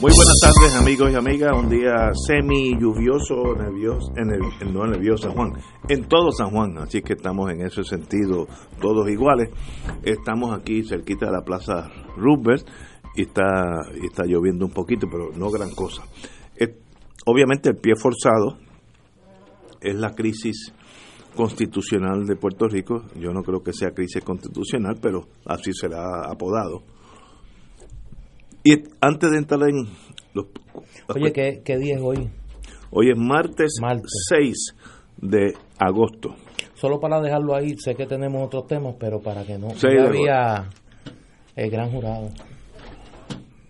Muy buenas tardes amigos y amigas, un día semi lluvioso, nervioso, en el, no nervioso San Juan, en todo San Juan, así que estamos en ese sentido todos iguales. Estamos aquí cerquita de la Plaza Roosevelt y está, y está lloviendo un poquito, pero no gran cosa. obviamente el pie forzado es la crisis constitucional de Puerto Rico, yo no creo que sea crisis constitucional, pero así será apodado y antes de entrar en los... Oye, ¿qué, día es hoy? Hoy es martes, 6 de agosto. Solo para dejarlo ahí, sé que tenemos otros temas, pero para que no... Ya había el gran jurado.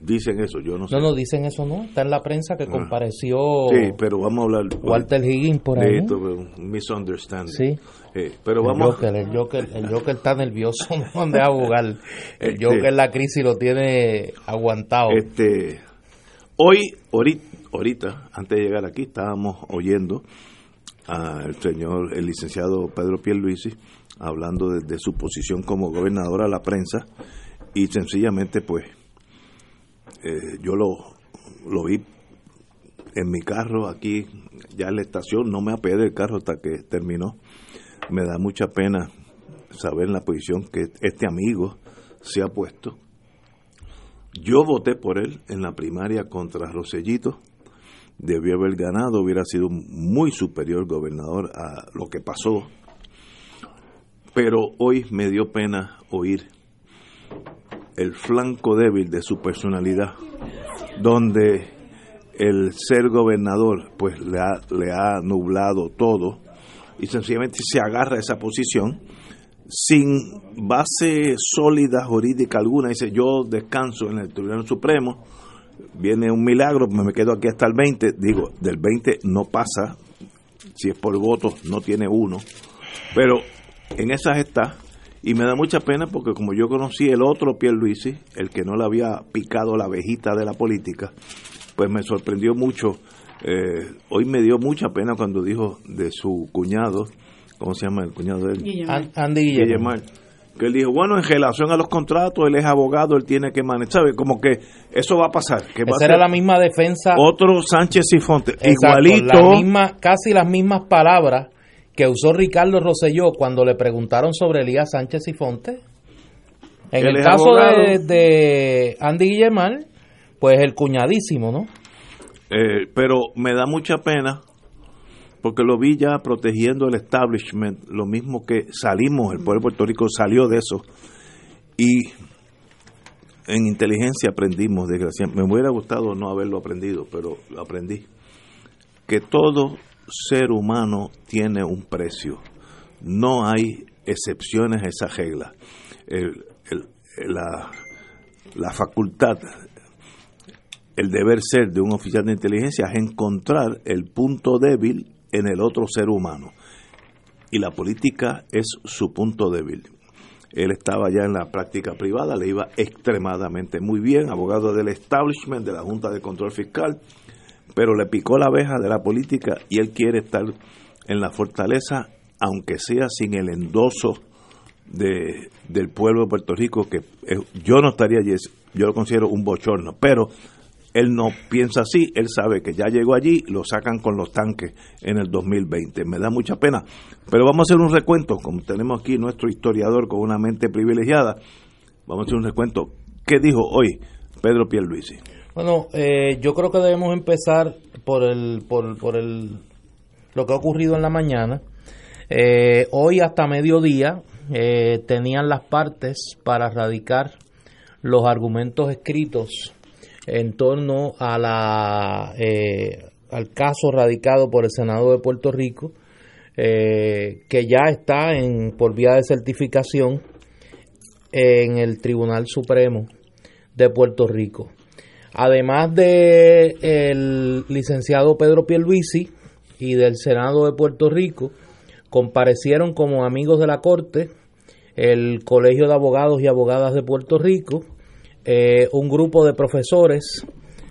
Dicen eso, yo no sé. No, no, dicen eso, ¿no? Está en la prensa que ah. compareció. Sí, pero vamos a hablar. Walter Higgins por ahí. De un misunderstanding. Sí. Eh, pero vamos. El Joker, el Joker, está nervioso, no dónde a jugar. El este, Joker, la crisis lo tiene aguantado. Este. Hoy, ahorita, ahorita, antes de llegar aquí, estábamos oyendo al señor, el licenciado Pedro Pierluisi, hablando de su posición como gobernador a la prensa y sencillamente, pues eh, yo lo, lo vi en mi carro aquí, ya en la estación, no me apeé del carro hasta que terminó. Me da mucha pena saber la posición que este amigo se ha puesto. Yo voté por él en la primaria contra Rosellito. Debió haber ganado, hubiera sido muy superior gobernador a lo que pasó. Pero hoy me dio pena oír el flanco débil de su personalidad, donde el ser gobernador pues le ha, le ha nublado todo y sencillamente se agarra a esa posición sin base sólida jurídica alguna. Dice, yo descanso en el Tribunal Supremo, viene un milagro, me quedo aquí hasta el 20, digo, del 20 no pasa, si es por voto no tiene uno, pero en esas está y me da mucha pena porque como yo conocí el otro Pierluisi, el que no le había picado la abejita de la política, pues me sorprendió mucho. Eh, hoy me dio mucha pena cuando dijo de su cuñado, ¿cómo se llama el cuñado de él? Andy Guillermo. Que él dijo, bueno, en relación a los contratos, él es abogado, él tiene que manejar, ¿sabe? Como que eso va a pasar. Que Esa era la misma defensa. Otro Sánchez y Fonte, igualito. La misma, casi las mismas palabras que usó Ricardo Rosselló cuando le preguntaron sobre Elías Sánchez y Fonte. En el caso de, Andy Guillemar, pues el cuñadísimo, ¿no? Eh, pero me da mucha pena porque lo vi ya protegiendo el establishment, lo mismo que salimos, el pueblo de Puerto Rico salió de eso. Y en inteligencia aprendimos, desgraciadamente. Me hubiera gustado no haberlo aprendido, pero lo aprendí. Que todo ser humano tiene un precio. No hay excepciones a esa regla. la, la facultad, el deber ser de un oficial de inteligencia es encontrar el punto débil en el otro ser humano. Y la política es su punto débil. Él estaba ya en la práctica privada, le iba extremadamente muy bien, abogado del establishment, de la Junta de Control Fiscal, pero le picó la abeja de la política y él quiere estar en la fortaleza, aunque sea sin el endoso de, del pueblo de Puerto Rico, que yo no estaría allí, yo lo considero un bochorno, pero él no piensa así, él sabe que ya llegó allí, lo sacan con los tanques en el 2020. Me da mucha pena, pero vamos a hacer un recuento, como tenemos aquí nuestro historiador con una mente privilegiada, vamos a hacer un recuento. ¿Qué dijo hoy Pedro Pierluisi? Bueno, eh, yo creo que debemos empezar por el, por, por el, lo que ha ocurrido en la mañana. Eh, hoy hasta mediodía eh, tenían las partes para radicar los argumentos escritos en torno a la al caso radicado por el Senado de Puerto Rico, que ya está en por vía de certificación en el Tribunal Supremo de Puerto Rico. Además de el licenciado Pedro Pierluisi, y del Senado de Puerto Rico comparecieron como amigos de la Corte el Colegio de Abogados y Abogadas de Puerto Rico, eh, un grupo de profesores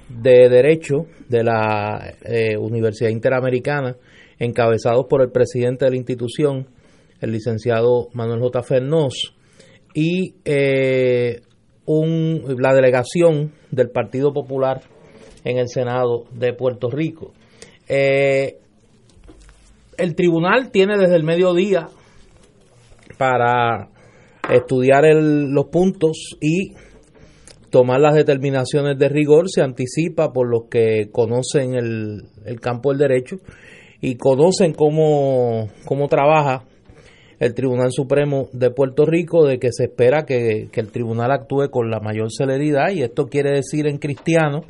de Derecho de la eh, Universidad Interamericana, encabezados por el presidente de la institución, el licenciado Manuel J. Fernós, y eh, un, la delegación del Partido Popular en el Senado de Puerto Rico. el tribunal tiene desde el mediodía para estudiar los puntos y tomar las determinaciones de rigor, se anticipa por los que conocen el, campo del derecho y conocen cómo, cómo trabaja el Tribunal Supremo de Puerto Rico, de que se espera que, el tribunal actúe con la mayor celeridad y esto quiere decir en cristiano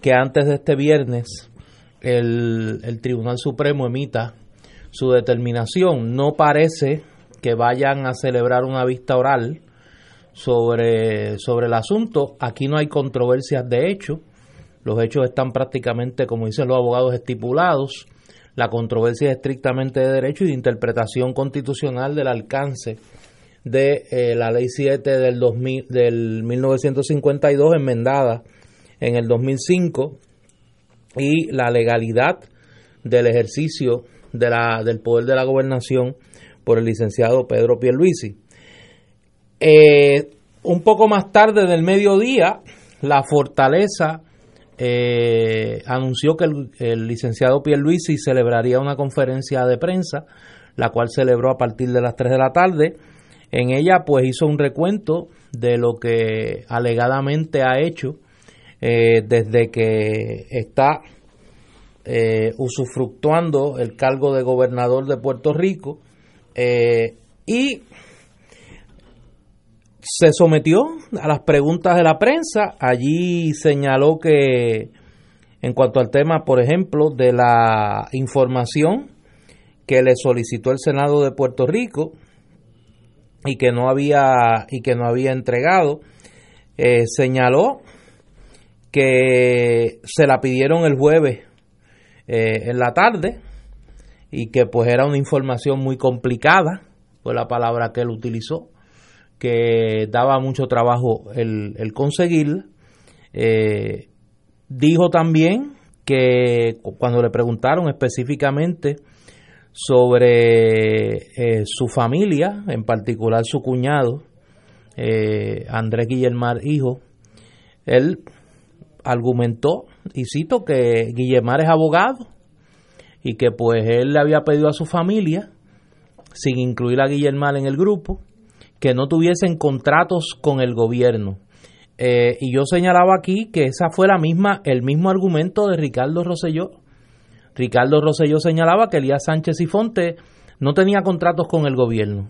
que antes de este viernes el, el Tribunal Supremo emita su determinación. No parece que vayan a celebrar una vista oral sobre, sobre el asunto. Aquí no hay controversias de hecho. Los hechos están prácticamente, como dicen los abogados, estipulados. La controversia es estrictamente de derecho y de interpretación constitucional del alcance de eh, la Ley 7 del, 2000, del 1952, enmendada en el 2005, y la legalidad del ejercicio de la, del poder de la gobernación por el licenciado Pedro Pierluisi. Eh, un poco más tarde del mediodía, la Fortaleza eh, anunció que el, licenciado Pierluisi celebraría una conferencia de prensa, la cual celebró a partir de las 3 de la tarde. En ella, pues, hizo un recuento de lo que alegadamente ha hecho eh, desde que está usufructuando el cargo de gobernador de Puerto Rico eh, y se sometió a las preguntas de la prensa. Allí señaló que en cuanto al tema, por ejemplo, de la información que le solicitó el Senado de Puerto Rico y que no había y que no había entregado, eh, señaló que se la pidieron el jueves eh, en la tarde y que pues era una información muy complicada, fue la palabra que él utilizó, que daba mucho trabajo el, el conseguirla. Eh, dijo también que cuando le preguntaron específicamente sobre eh, su familia, en particular su cuñado, eh, Andrés Guillermar, hijo, él argumentó, y cito, que Guillermar es abogado y que pues él le había pedido a su familia, sin incluir a Guillermal en el grupo, que no tuviesen contratos con el gobierno. Eh, y yo señalaba aquí que esa fue la misma, el mismo argumento de Ricardo Rosselló. Ricardo Rosselló señalaba que Elías Sánchez y Fonte no tenía contratos con el gobierno.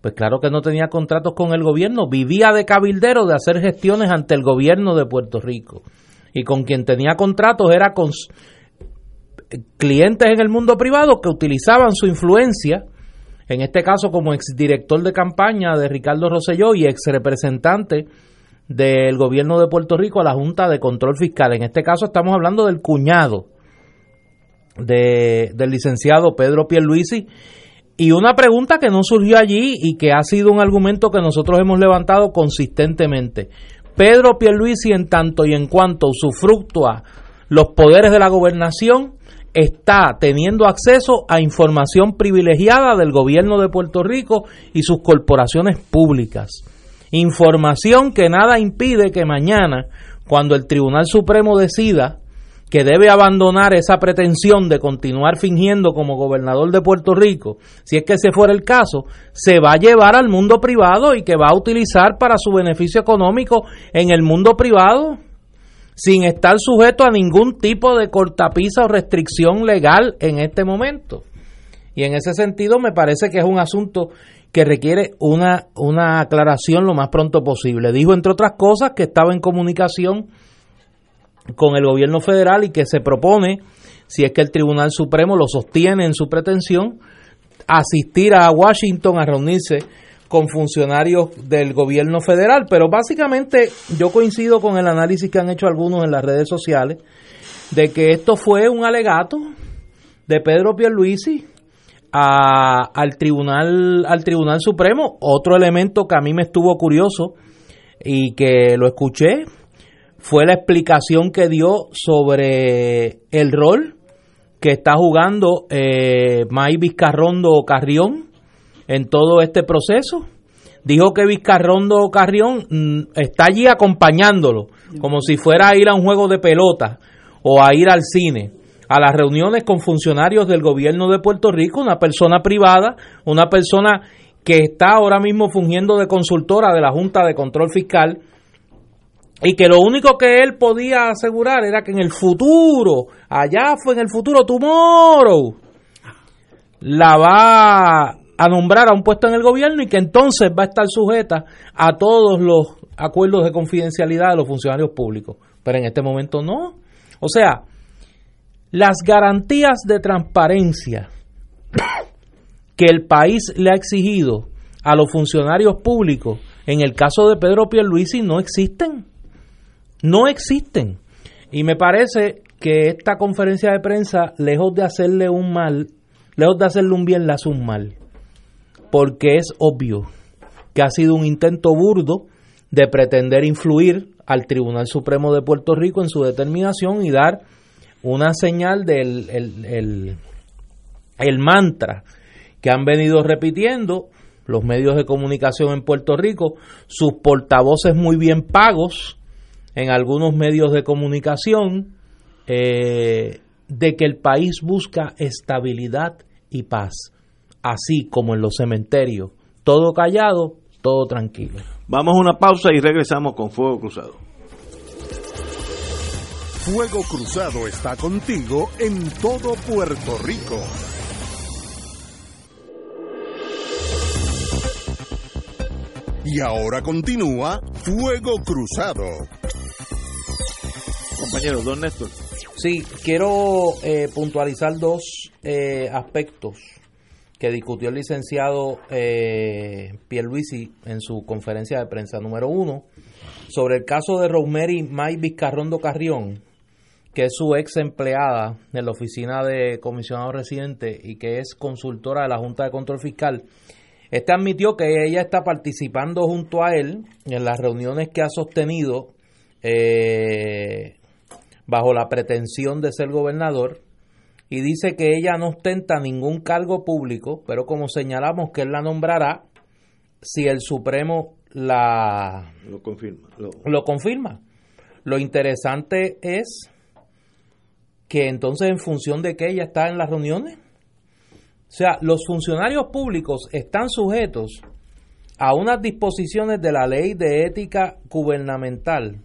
Pues claro que no tenía contratos con el gobierno, vivía de cabildero de hacer gestiones ante el gobierno de Puerto Rico. Y con quien tenía contratos era con, clientes en el mundo privado que utilizaban su influencia, en este caso como exdirector de campaña de Ricardo Rosselló y ex representante del gobierno de Puerto Rico a la Junta de Control Fiscal. En este caso estamos hablando del cuñado de, del licenciado Pedro Pierluisi. Y una pregunta que no surgió allí y que ha sido un argumento que nosotros hemos levantado consistentemente. Pedro Pierluisi en tanto y en cuanto usufructúa los poderes de la gobernación, está teniendo acceso a información privilegiada del gobierno de Puerto Rico y sus corporaciones públicas. Información que nada impide que mañana, cuando el Tribunal Supremo decida que debe abandonar esa pretensión de continuar fingiendo como gobernador de Puerto Rico, si es que ese fuera el caso, se va a llevar al mundo privado y que va a utilizar para su beneficio económico en el mundo privado sin estar sujeto a ningún tipo de cortapisa o restricción legal en este momento. Y en ese sentido me parece que es un asunto que requiere una, una aclaración lo más pronto posible. Dijo, entre otras cosas, que estaba en comunicación con el gobierno federal y que se propone, si es que el Tribunal Supremo lo sostiene en su pretensión, asistir a Washington a reunirse con funcionarios del gobierno federal, pero básicamente yo coincido con el análisis que han hecho algunos en las redes sociales de que esto fue un alegato de Pedro Pierluisi a, al tribunal al Tribunal Supremo. Otro elemento que a mí me estuvo curioso y que lo escuché fue la explicación que dio sobre el rol que está jugando eh, May Vizcarrondo Carrión en todo este proceso. Dijo que Vizcarrondo Carrión mm, está allí acompañándolo, como si fuera a ir a un juego de pelota o a ir al cine, a las reuniones con funcionarios del gobierno de Puerto Rico, una persona privada, una persona que está ahora mismo fungiendo de consultora de la Junta de Control Fiscal y que lo único que él podía asegurar era que en el futuro, allá fue en el futuro, tomorrow, la va a nombrar a un puesto en el gobierno y que entonces va a estar sujeta a todos los acuerdos de confidencialidad de los funcionarios públicos. Pero en este momento no. O sea, las garantías de transparencia que el país le ha exigido a los funcionarios públicos, en el caso de Pedro Pierluisi, no existen no existen. Y me parece que esta conferencia de prensa, lejos de hacerle un mal, lejos de hacerle un bien, le hace un mal. Porque es obvio que ha sido un intento burdo de pretender influir al Tribunal Supremo de Puerto Rico en su determinación y dar una señal del el, el mantra que han venido repitiendo los medios de comunicación en Puerto Rico, sus portavoces muy bien pagos, en algunos medios de comunicación eh, de que el país busca estabilidad y paz, así como en los cementerios, todo callado, todo tranquilo. Vamos a una pausa y regresamos con Fuego Cruzado. Fuego Cruzado está contigo en todo Puerto Rico. Y ahora continúa Fuego Cruzado compañero, don Néstor. Sí, quiero eh, puntualizar dos eh, aspectos que discutió el licenciado eh, Pierluisi en su conferencia de prensa. Número uno, sobre el caso de Rosemary May Vizcarrondo Carrión, que es su ex empleada en la oficina de comisionado residente y que es consultora de la Junta de Control Fiscal. Este admitió que ella está participando junto a él en las reuniones que ha sostenido eh, bajo la pretensión de ser gobernador y dice que ella no ostenta ningún cargo público, pero como señalamos que él la nombrará si el Supremo la lo confirma. Lo, confirma. Lo interesante es que entonces en función de que ella está en las reuniones, o sea, los funcionarios públicos están sujetos a unas disposiciones de la ley de ética gubernamental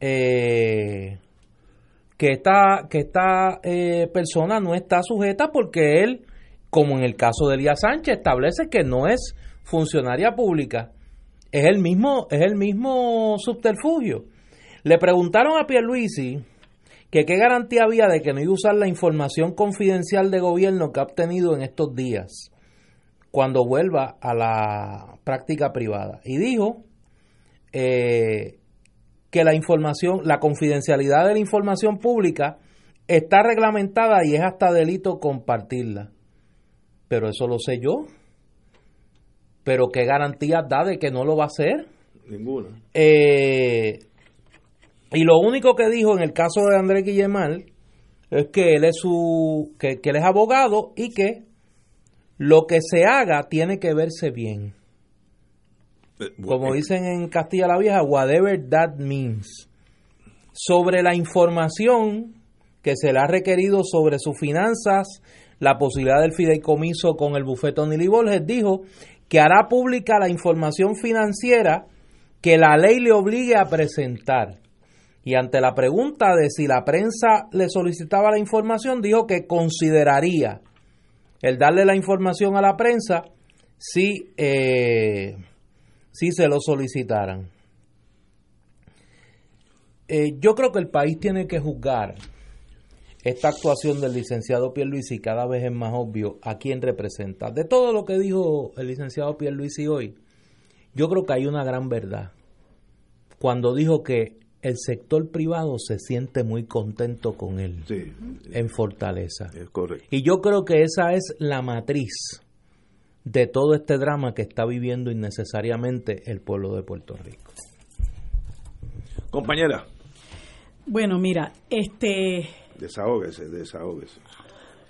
eh, que esta, que esta eh, persona no está sujeta porque él, como en el caso de Elías Sánchez, establece que no es funcionaria pública. Es el mismo, es el mismo subterfugio. Le preguntaron a Pierluisi que qué garantía había de que no iba a usar la información confidencial de gobierno que ha obtenido en estos días cuando vuelva a la práctica privada. Y dijo eh, que la información, la confidencialidad de la información pública está reglamentada y es hasta delito compartirla. Pero eso lo sé yo. Pero ¿qué garantías da de que no lo va a hacer? Ninguna. Eh, y lo único que dijo en el caso de Andrés Guillemal es que él es su que, que él es abogado y que lo que se haga tiene que verse bien. Eh, como dicen en Castilla la Vieja, whatever that means, sobre la información que se le ha requerido sobre sus finanzas, la posibilidad del fideicomiso con el bufete Onili Borges, dijo que hará pública la información financiera que la ley le obligue a presentar. Y ante la pregunta de si la prensa le solicitaba la información, dijo que consideraría el darle la información a la prensa si eh, si se lo solicitaran. Eh, yo creo que el país tiene que juzgar esta actuación del licenciado Pierluisi cada vez es más obvio a quién representa. De todo lo que dijo el licenciado Pierluisi hoy, yo creo que hay una gran verdad. Cuando dijo que el sector privado se siente muy contento con él en Fortaleza. Es correcto. Y yo creo que esa es la matriz de todo este drama que está viviendo innecesariamente el pueblo de Puerto Rico. Compañera. Bueno, mira, este... Desahógese, desahógese.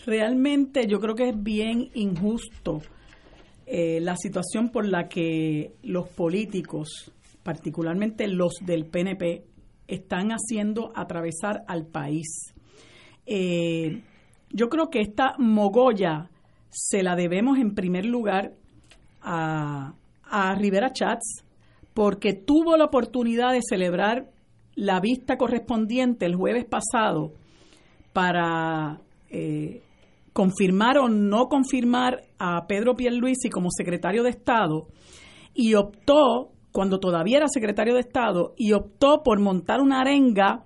Realmente yo creo que es bien injusto eh, la situación por la que los políticos, particularmente los del PNP, están haciendo atravesar al país. Eh, yo creo que esta mogolla se la debemos en primer lugar a, a Rivera Chats, porque tuvo la oportunidad de celebrar la vista correspondiente el jueves pasado para eh, confirmar o no confirmar a Pedro Pierluisi como secretario de Estado y optó, cuando todavía era secretario de Estado, y optó por montar una arenga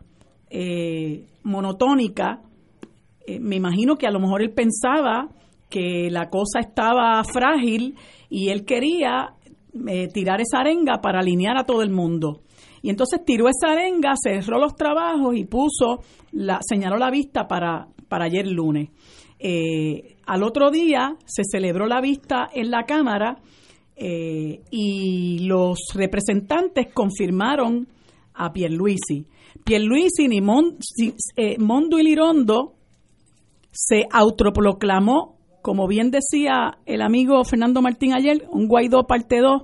eh, monotónica. Eh, me imagino que a lo mejor él pensaba que la cosa estaba frágil y él quería tirar esa arenga para alinear a todo el mundo. Y entonces tiró esa arenga, cerró los trabajos y puso, la, señaló la vista para, para ayer lunes. Eh, al otro día se celebró la vista en la Cámara eh, y los representantes confirmaron a Pierluisi. Pierluisi ni eh, Mondo y Lirondo se autoproclamó, como bien decía el amigo Fernando Martín ayer, un Guaidó parte 2,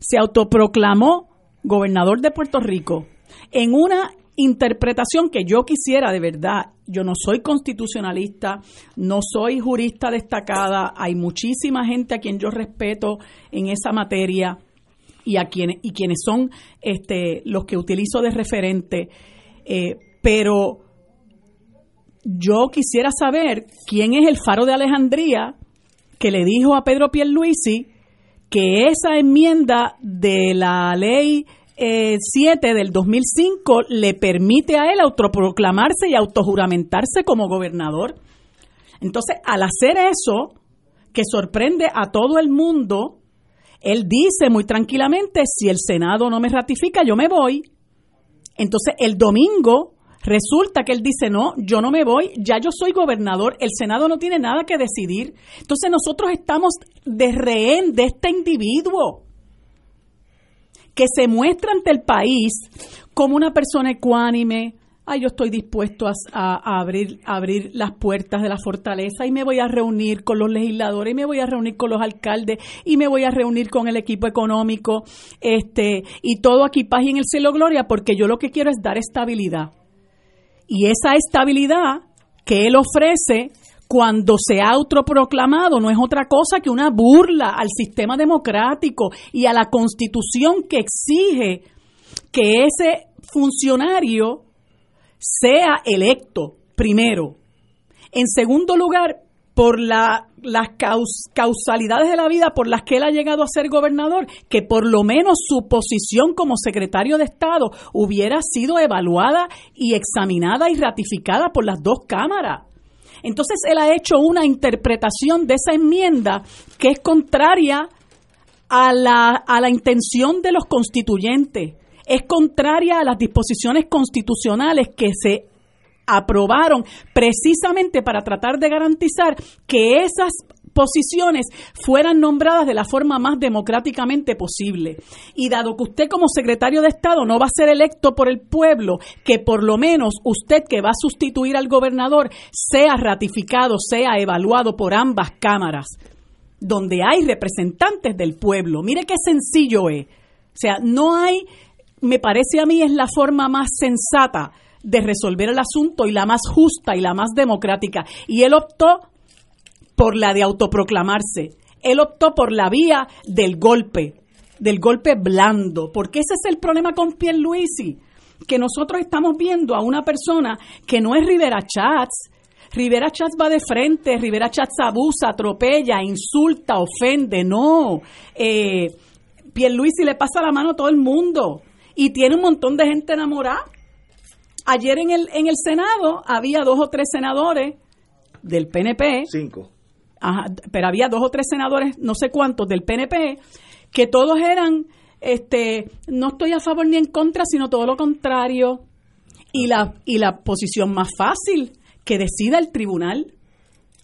se autoproclamó gobernador de Puerto Rico, en una interpretación que yo quisiera de verdad, yo no soy constitucionalista, no soy jurista destacada, hay muchísima gente a quien yo respeto en esa materia y a quienes y quienes son este los que utilizo de referente, eh, pero yo quisiera saber quién es el faro de Alejandría que le dijo a Pedro Pierluisi que esa enmienda de la ley 7 eh, del 2005 le permite a él autoproclamarse y autojuramentarse como gobernador. Entonces, al hacer eso, que sorprende a todo el mundo, él dice muy tranquilamente, si el Senado no me ratifica, yo me voy. Entonces, el domingo resulta que él dice, no, yo no me voy, ya yo soy gobernador, el Senado no tiene nada que decidir. Entonces, nosotros estamos de rehén de este individuo que se muestra ante el país como una persona ecuánime, ay, yo estoy dispuesto a, abrir, abrir las puertas de la fortaleza y me voy a reunir con los legisladores y me voy a reunir con los alcaldes y me voy a reunir con el equipo económico este y todo aquí paz y en el cielo gloria porque yo lo que quiero es dar estabilidad. Y esa estabilidad que él ofrece cuando se ha autoproclamado no es otra cosa que una burla al sistema democrático y a la constitución que exige que ese funcionario sea electo primero. En segundo lugar, por la, las causalidades de la vida por las que él ha llegado a ser gobernador, que por lo menos su posición como secretario de Estado hubiera sido evaluada y examinada y ratificada por las dos cámaras. Entonces él ha hecho una interpretación de esa enmienda que es contraria a la, a la intención de los constituyentes, es contraria a las disposiciones constitucionales que se aprobaron precisamente para tratar de garantizar que esas posiciones fueran nombradas de la forma más democráticamente posible. Y dado que usted como secretario de Estado no va a ser electo por el pueblo, que por lo menos usted que va a sustituir al gobernador sea ratificado, sea evaluado por ambas cámaras, donde hay representantes del pueblo. Mire qué sencillo es. O sea, no hay, me parece a mí es la forma más sensata de resolver el asunto y la más justa y la más democrática. Y él optó por la de autoproclamarse. Él optó por la vía del golpe, del golpe blando, porque ese es el problema con Pierluisi, que nosotros estamos viendo a una persona que no es Rivera Chats. Rivera Chats va de frente, Rivera Chats abusa, atropella, insulta, ofende, no. Eh, Pierluisi le pasa la mano a todo el mundo y tiene un montón de gente enamorada. Ayer en el, en el Senado había dos o tres senadores del PNP. Cinco pero había dos o tres senadores, no sé cuántos, del PNP, que todos eran este, no estoy a favor ni en contra, sino todo lo contrario. Y la, y la posición más fácil, que decida el tribunal.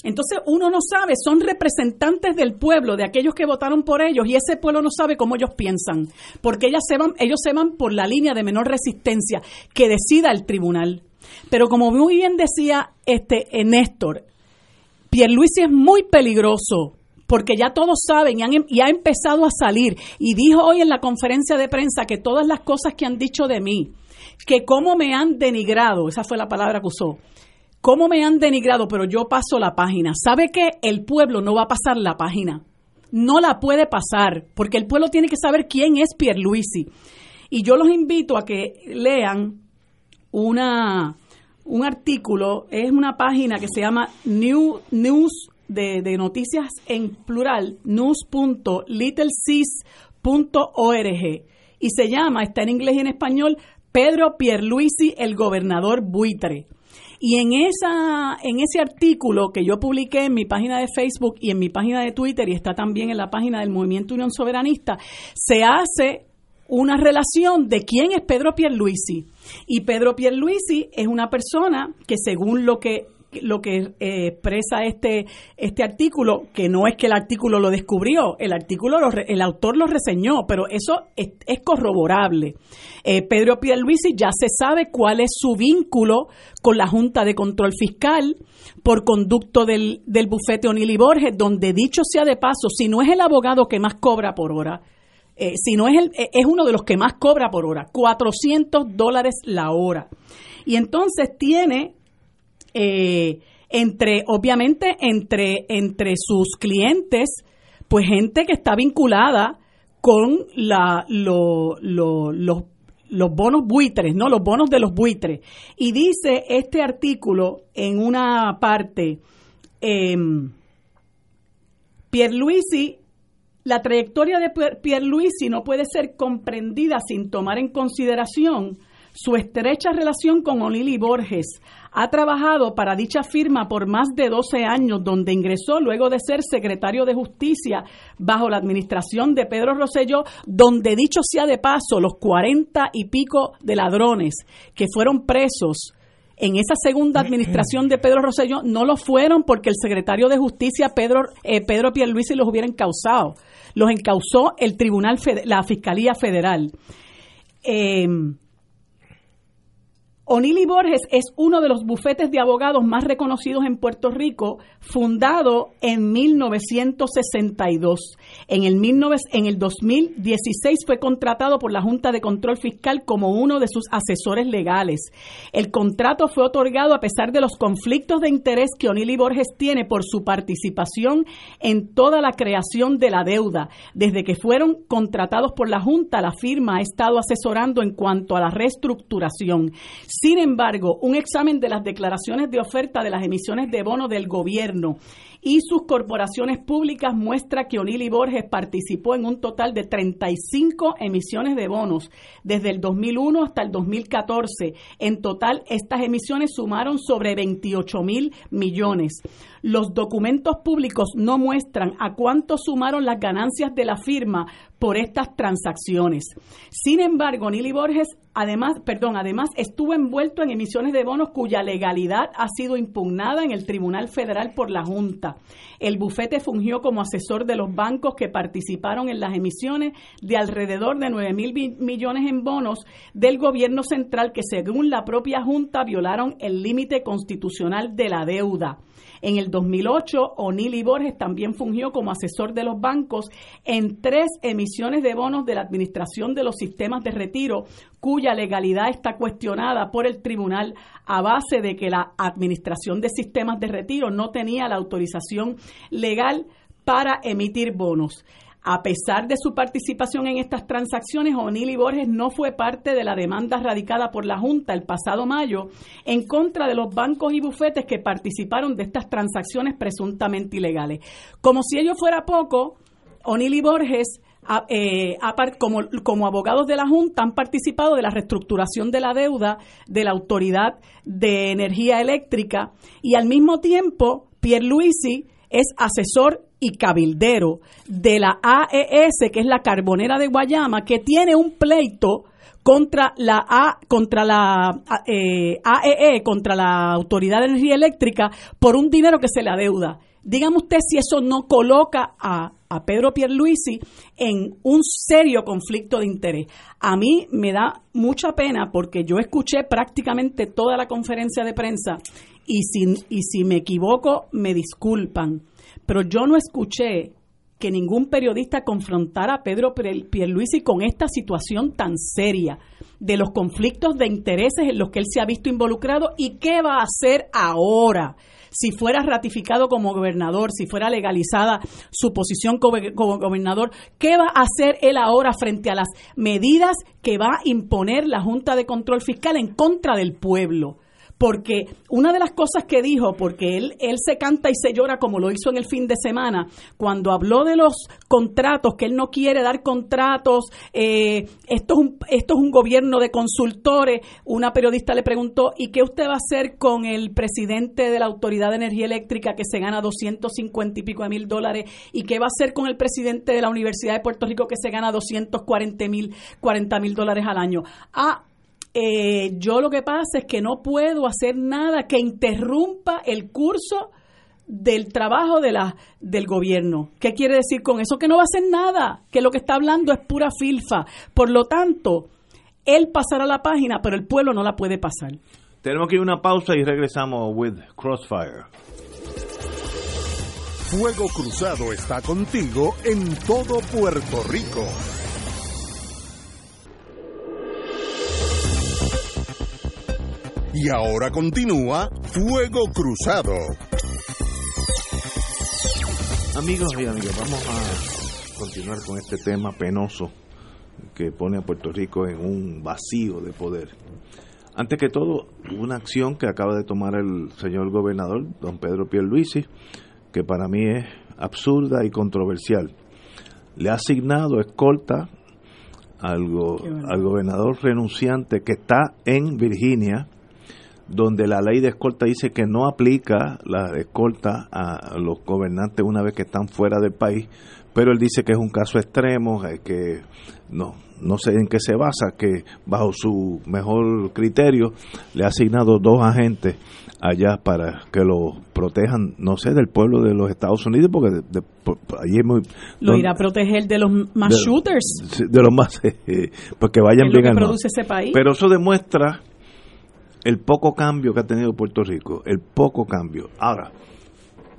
Entonces uno no sabe, son representantes del pueblo, de aquellos que votaron por ellos, y ese pueblo no sabe cómo ellos piensan, porque ellas se van, ellos se van por la línea de menor resistencia, que decida el tribunal. Pero como muy bien decía este eh, Néstor, Pierluisi es muy peligroso porque ya todos saben y, han, em, y ha empezado a salir. Y dijo hoy en la conferencia de prensa que todas las cosas que han dicho de mí, que cómo me han denigrado, esa fue la palabra que usó, cómo me han denigrado, pero yo paso la página. ¿Sabe que el pueblo no va a pasar la página? No la puede pasar, porque el pueblo tiene que saber quién es Pierluisi. Y yo los invito a que lean una, un artículo, es una página que se llama New, News de, de noticias en plural, news.littleseas.org. Y se llama, está en inglés y en español, Pedro Pierluisi, el gobernador buitre. Y en, esa, en ese artículo que yo publiqué en mi página de Facebook y en mi página de Twitter y está también en la página del Movimiento Unión Soberanista, se hace una relación de quién es Pedro Pierluisi. Y Pedro Pierluisi es una persona que según lo que lo que eh, expresa este este artículo, que no es que el artículo lo descubrió, el artículo el autor lo reseñó, pero eso es, corroborable. Eh, Pedro Pierluisi ya se sabe cuál es su vínculo con la Junta de Control Fiscal por conducto del, del bufete O'Neill y Borges, donde dicho sea de paso, si no es el abogado que más cobra por hora, eh, si no es, el, eh, es uno de los que más cobra por hora, 400 dólares la hora. Y entonces tiene, eh, entre, obviamente, entre, entre sus clientes, pues gente que está vinculada con la, los, los bonos buitres, ¿no? Los bonos de los buitres. Y dice este artículo en una parte, eh, Pierluisi la trayectoria de Pierluisi no puede ser comprendida sin tomar en consideración su estrecha relación con O'Neill Borges. Ha trabajado para dicha firma por más de 12 años, donde ingresó luego de ser secretario de Justicia bajo la administración de Pedro Rosselló, donde dicho sea de paso, los cuarenta y pico de ladrones que fueron presos en esa segunda administración de Pedro Rosselló no lo fueron porque el secretario de Justicia Pedro eh, Pedro Pierluisi los hubiera encausado los encausó el Tribunal, la Fiscalía Federal. Eh, O'Neill Borges es uno de los bufetes de abogados más reconocidos en Puerto Rico, fundado en 1962. En el, en el 2016 fue contratado por la Junta de Control Fiscal como uno de sus asesores legales. El contrato fue otorgado a pesar de los conflictos de interés que O'Neill Borges tiene por su participación en toda la creación de la deuda. Desde que fueron contratados por la Junta, la firma ha estado asesorando en cuanto a la reestructuración sin embargo, un examen de las declaraciones de oferta de las emisiones de bono del gobierno y sus corporaciones públicas muestra que O'Neill y Borges participó en un total de 35 emisiones de bonos desde el 2001 hasta el 2014. En total, estas emisiones sumaron sobre 28 mil millones. Los documentos públicos no muestran a cuánto sumaron las ganancias de la firma por estas transacciones. Sin embargo, Nili Borges además, perdón, además estuvo envuelto en emisiones de bonos cuya legalidad ha sido impugnada en el Tribunal Federal por la Junta. El bufete fungió como asesor de los bancos que participaron en las emisiones de alrededor de 9 mil millones en bonos del gobierno central que según la propia Junta violaron el límite constitucional de la deuda. En el 2008, O'Neill Borges también fungió como asesor de los bancos en tres emisiones de bonos de la Administración de los Sistemas de Retiro, cuya legalidad está cuestionada por el tribunal a base de que la Administración de Sistemas de Retiro no tenía la autorización legal para emitir bonos. A pesar de su participación en estas transacciones, O'Neill y Borges no fue parte de la demanda radicada por la Junta el pasado mayo en contra de los bancos y bufetes que participaron de estas transacciones presuntamente ilegales. Como si ello fuera poco, O'Neill y Borges eh, como, como, abogados de la Junta han participado de la reestructuración de la deuda de la Autoridad de Energía Eléctrica y al mismo tiempo Pierre Luisi es asesor y cabildero de la AES, que es la carbonera de Guayama, que tiene un pleito contra la A, contra la AEE, e, contra la Autoridad de Energía Eléctrica por un dinero que se le adeuda. Dígame usted si eso no coloca a Pedro Pierluisi en un serio conflicto de interés. A mí me da mucha pena porque yo escuché prácticamente toda la conferencia de prensa y si, y si me equivoco me disculpan, pero yo no escuché que ningún periodista confrontara a Pedro Pierluisi con esta situación tan seria de los conflictos de intereses en los que él se ha visto involucrado y qué va a hacer ahora si fuera ratificado como gobernador, si fuera legalizada su posición como, gobernador, ¿qué va a hacer él ahora frente a las medidas que va a imponer la Junta de Control Fiscal en contra del pueblo? Porque una de las cosas que dijo, porque él, él se canta y se llora como lo hizo en el fin de semana, cuando habló de los contratos, que él no quiere dar contratos, eh, esto, es un, esto es un gobierno de consultores, una periodista le preguntó, ¿y qué usted va a hacer con el presidente de la Autoridad de Energía Eléctrica que se gana 250 y pico de mil dólares? ¿Y qué va a hacer con el presidente de la Universidad de Puerto Rico que se gana 240 mil 40 mil dólares al año? Ah, eh, yo lo que pasa es que no puedo hacer nada que interrumpa el curso del trabajo de la, del gobierno. ¿Qué quiere decir con eso? Que no va a hacer nada, que lo que está hablando es pura filfa. Por lo tanto, él pasará la página, pero el pueblo no la puede pasar. Tenemos que ir a una pausa y regresamos with Crossfire. Fuego Cruzado está contigo en todo Puerto Rico. Y ahora continúa Fuego Cruzado. Amigos y amigas, vamos a continuar con este tema penoso que pone a Puerto Rico en un vacío de poder. Antes que todo, una acción que acaba de tomar el señor gobernador, don Pedro Pierluisi, que para mí es absurda y controversial. Le ha asignado escolta al, al gobernador renunciante que está en Virginia, donde la ley de escolta dice que no aplica la escolta a los gobernantes una vez que están fuera del país, pero él dice que es un caso extremo, eh, que no, no sé en qué se basa, que bajo su mejor criterio le ha asignado dos agentes allá para que lo protejan, no sé, del pueblo de los Estados Unidos, porque allí es muy... Lo irá a proteger de los más shooters. De los más... porque vayan bien que produce ese país. Pero eso demuestra el poco cambio que ha tenido Puerto Rico, el poco cambio. Ahora,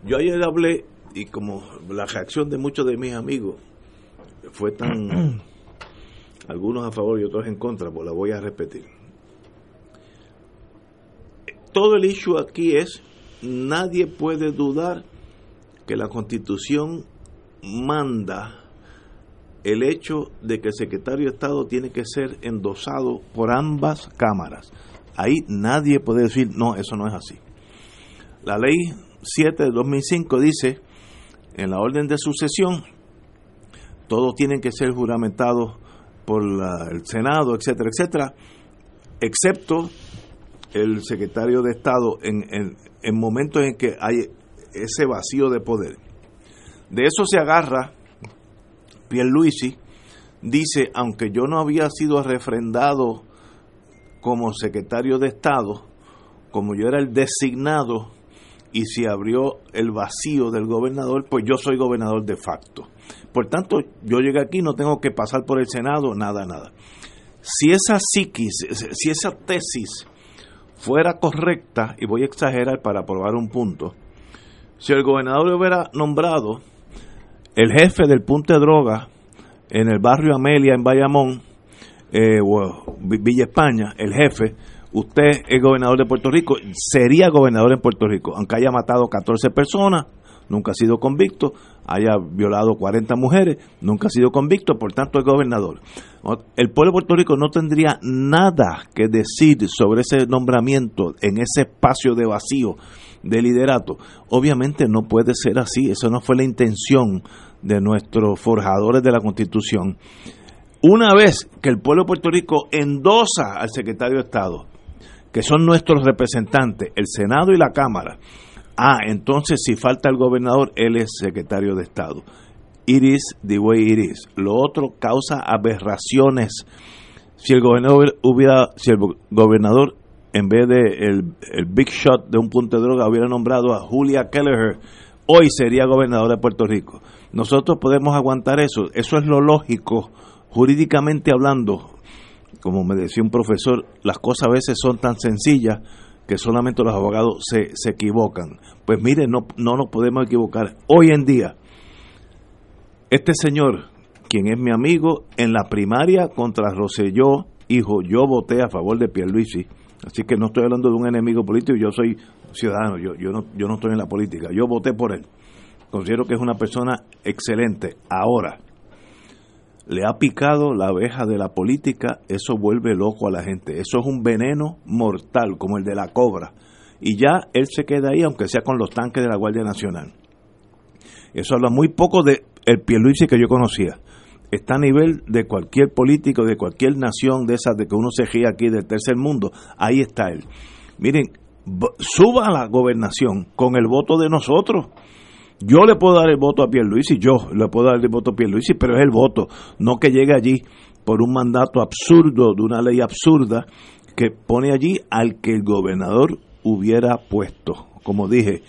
yo ayer hablé y como la reacción de muchos de mis amigos fue tan, algunos a favor y otros en contra, pues la voy a repetir. Todo el issue aquí es, nadie puede dudar que la constitución manda el hecho de que el secretario de Estado tiene que ser endosado por ambas cámaras Ahí nadie puede decir, no, eso no es así. La ley 7 de 2005 dice, en la orden de sucesión, todos tienen que ser juramentados por el Senado, etcétera, etcétera, excepto el secretario de Estado en, en momentos en que hay ese vacío de poder. De eso se agarra Pierluisi, dice, aunque yo no había sido refrendado como secretario de Estado, como yo era el designado y se abrió el vacío del gobernador, pues yo soy gobernador de facto. Por tanto, yo llegué aquí, no tengo que pasar por el Senado, nada, nada. Si esa psiquis, si esa tesis fuera correcta, y voy a exagerar para probar un punto, si el gobernador hubiera nombrado el jefe del punto de droga en el barrio Amelia en Bayamón, eh, Villa España, el jefe, usted es gobernador de Puerto Rico, sería gobernador en Puerto Rico, aunque haya matado 14 personas, nunca ha sido convicto, haya violado 40 mujeres, nunca ha sido convicto, por tanto es gobernador. El pueblo de Puerto Rico no tendría nada que decir sobre ese nombramiento en ese espacio de vacío de liderato. Obviamente no puede ser así, eso no fue la intención de nuestros forjadores de la Constitución. Una vez que el pueblo de Puerto Rico endosa al secretario de Estado, que son nuestros representantes, el Senado y la Cámara, Ah, entonces si falta el gobernador, él es secretario de Estado. It is the way it is. Lo otro causa aberraciones. Si el gobernador hubiera, si el gobernador en vez de el, big shot de un punto de droga hubiera nombrado a Julia Kelleher, hoy sería gobernador de Puerto Rico. Nosotros podemos aguantar eso. Eso es lo lógico, jurídicamente hablando. Como me decía un profesor, las cosas a veces son tan sencillas que solamente los abogados se, se equivocan. Pues mire, no, no nos podemos equivocar. Hoy en día, este señor, quien es mi amigo, en la primaria contra Roselló, hijo, yo voté a favor de Pierluisi. Así que no estoy hablando de un enemigo político, yo soy ciudadano, yo, yo, no, yo no estoy en la política, yo voté por él. Considero que es una persona excelente. Ahora, le ha picado la abeja de la política, eso vuelve loco a la gente. Eso es un veneno mortal, como el de la cobra. Y ya él se queda ahí, aunque sea con los tanques de la Guardia Nacional. Eso habla muy poco de el Pierluisi que yo conocía. Está a nivel de cualquier político, de cualquier nación de esas de que uno se gira aquí del tercer mundo. Ahí está él. Miren, suba a la gobernación con el voto de nosotros. Yo le puedo dar el voto a Pierluisi, yo le puedo dar el voto a Pierluisi, pero es el voto, no que llegue allí por un mandato absurdo, de una ley absurda, que pone allí al que el gobernador hubiera puesto. Como dije,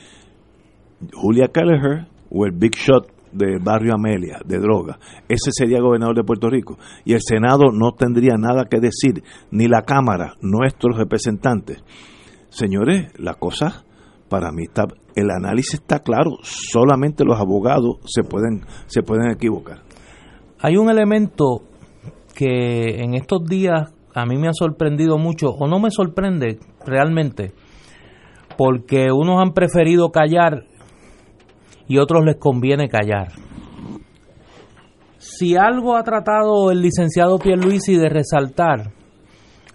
Julia Kelleher o el Big Shot del barrio Amelia, de droga. Ese sería gobernador de Puerto Rico. Y el Senado no tendría nada que decir, ni la Cámara, nuestros representantes. Señores, la cosa para mí está, el análisis está claro, solamente los abogados se pueden, se pueden equivocar. Hay un elemento que en estos días a mí me ha sorprendido mucho, o no me sorprende realmente, porque unos han preferido callar y otros les conviene callar. Si algo ha tratado el licenciado Pierluisi de resaltar,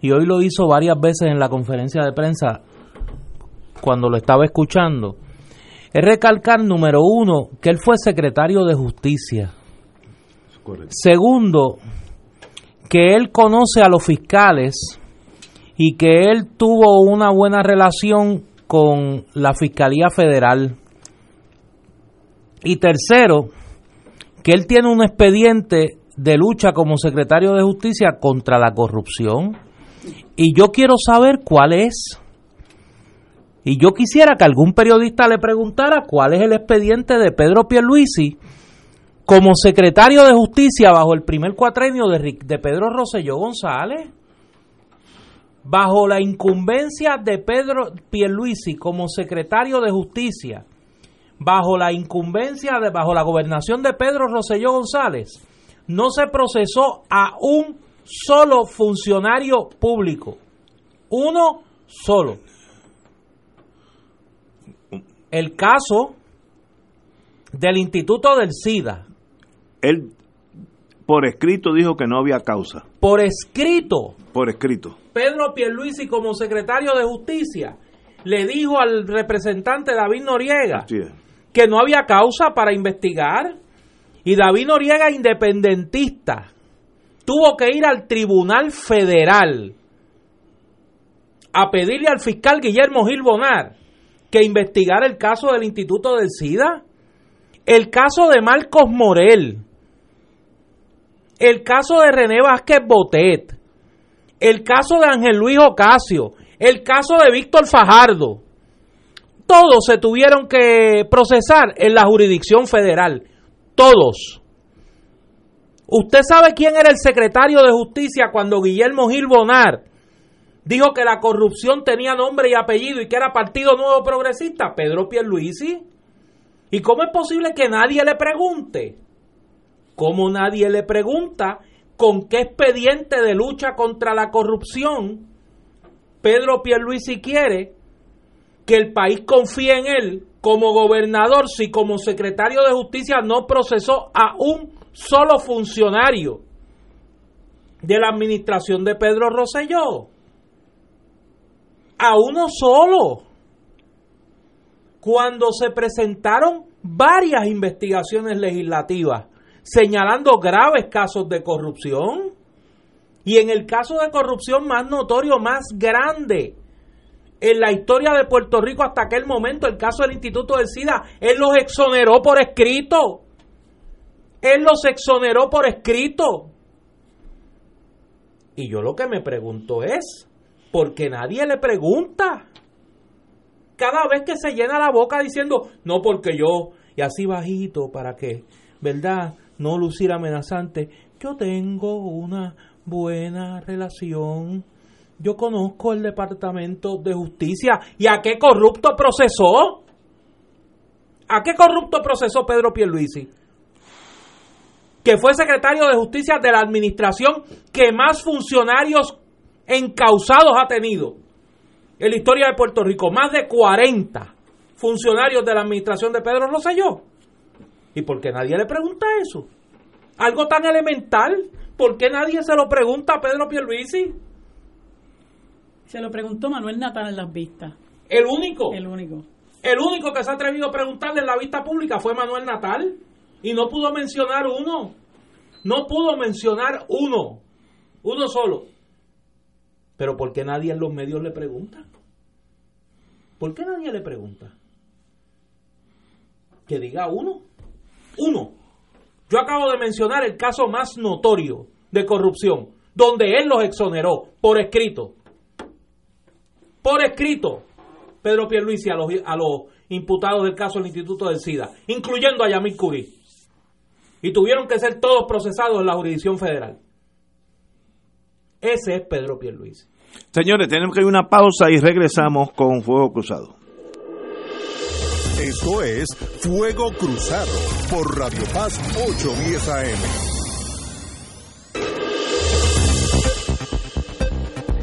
y hoy lo hizo varias veces en la conferencia de prensa cuando lo estaba escuchando, es recalcar, número uno, que él fue secretario de justicia. Segundo, que él conoce a los fiscales y que él tuvo una buena relación con la Fiscalía Federal. Y tercero, que él tiene un expediente de lucha como secretario de justicia contra la corrupción. Y yo quiero saber cuál es. Y yo quisiera que algún periodista le preguntara cuál es el expediente de Pedro Pierluisi como secretario de justicia bajo el primer cuatrenio de, Pedro Rosselló González, bajo la incumbencia de Pedro Pierluisi como secretario de justicia, bajo la incumbencia de bajo la gobernación de Pedro Rosselló González, no se procesó a un solo funcionario público, uno solo. El caso del Instituto del SIDA. Él por escrito dijo que no había causa. Por escrito. Por escrito. Pedro Pierluisi como secretario de Justicia le dijo al representante David Noriega que no había causa para investigar y David Noriega independentista tuvo que ir al Tribunal Federal a pedirle al fiscal Guillermo Gil Bonar que investigara el caso del Instituto del SIDA, el caso de Marcos Morel, el caso de René Vázquez Botet, el caso de Ángel Luis Ocasio, el caso de Víctor Fajardo. Todos se tuvieron que procesar en la jurisdicción federal. Todos. ¿Usted sabe quién era el secretario de justicia cuando Guillermo Gil Bonar dijo que la corrupción tenía nombre y apellido y que era Partido Nuevo Progresista? Pedro Pierluisi. ¿Y cómo es posible que nadie le pregunte? ¿Cómo nadie le pregunta con qué expediente de lucha contra la corrupción Pedro Pierluisi quiere que el país confíe en él como gobernador si como secretario de justicia no procesó a un solo funcionario de la administración de Pedro Rosselló? A uno solo. Cuando se presentaron varias investigaciones legislativas señalando graves casos de corrupción. Y en el caso de corrupción más notorio, más grande, en la historia de Puerto Rico hasta aquel momento, el caso del Instituto del SIDA, él los exoneró por escrito. Él los exoneró por escrito. Y yo lo que me pregunto es, ¿por qué nadie le pregunta? Cada vez que se llena la boca diciendo, no porque yo, y así bajito, para que, ¿verdad? No lucir amenazante. Yo tengo una buena relación yo conozco el Departamento de Justicia. ¿Y a qué corrupto procesó? ¿A qué corrupto procesó Pedro Pierluisi? Que fue secretario de Justicia de la administración que más funcionarios encausados ha tenido en la historia de Puerto Rico. Más de 40 funcionarios de la administración de Pedro Rosselló. ¿Y por qué nadie le pregunta eso? Algo tan elemental. ¿Por qué nadie se lo pregunta a Pedro Pierluisi? Se lo preguntó Manuel Natal en las vistas. El único. El único. El único que se ha atrevido a preguntarle en la vista pública fue Manuel Natal. Y no pudo mencionar uno. No pudo mencionar uno. Uno solo. Pero ¿por qué nadie en los medios le pregunta? ¿Por qué nadie le pregunta? Que diga uno. Uno. Yo acabo de mencionar el caso más notorio de corrupción, donde él los exoneró por escrito por escrito Pedro Pierluisi a los, a los imputados del caso del Instituto del SIDA, incluyendo a Yamil Curí. Y tuvieron que ser todos procesados en la jurisdicción federal. Ese es Pedro Pierluisi. Señores, tenemos que ir a una pausa y regresamos con Fuego Cruzado. Esto es Fuego Cruzado por Radio Paz 810 AM.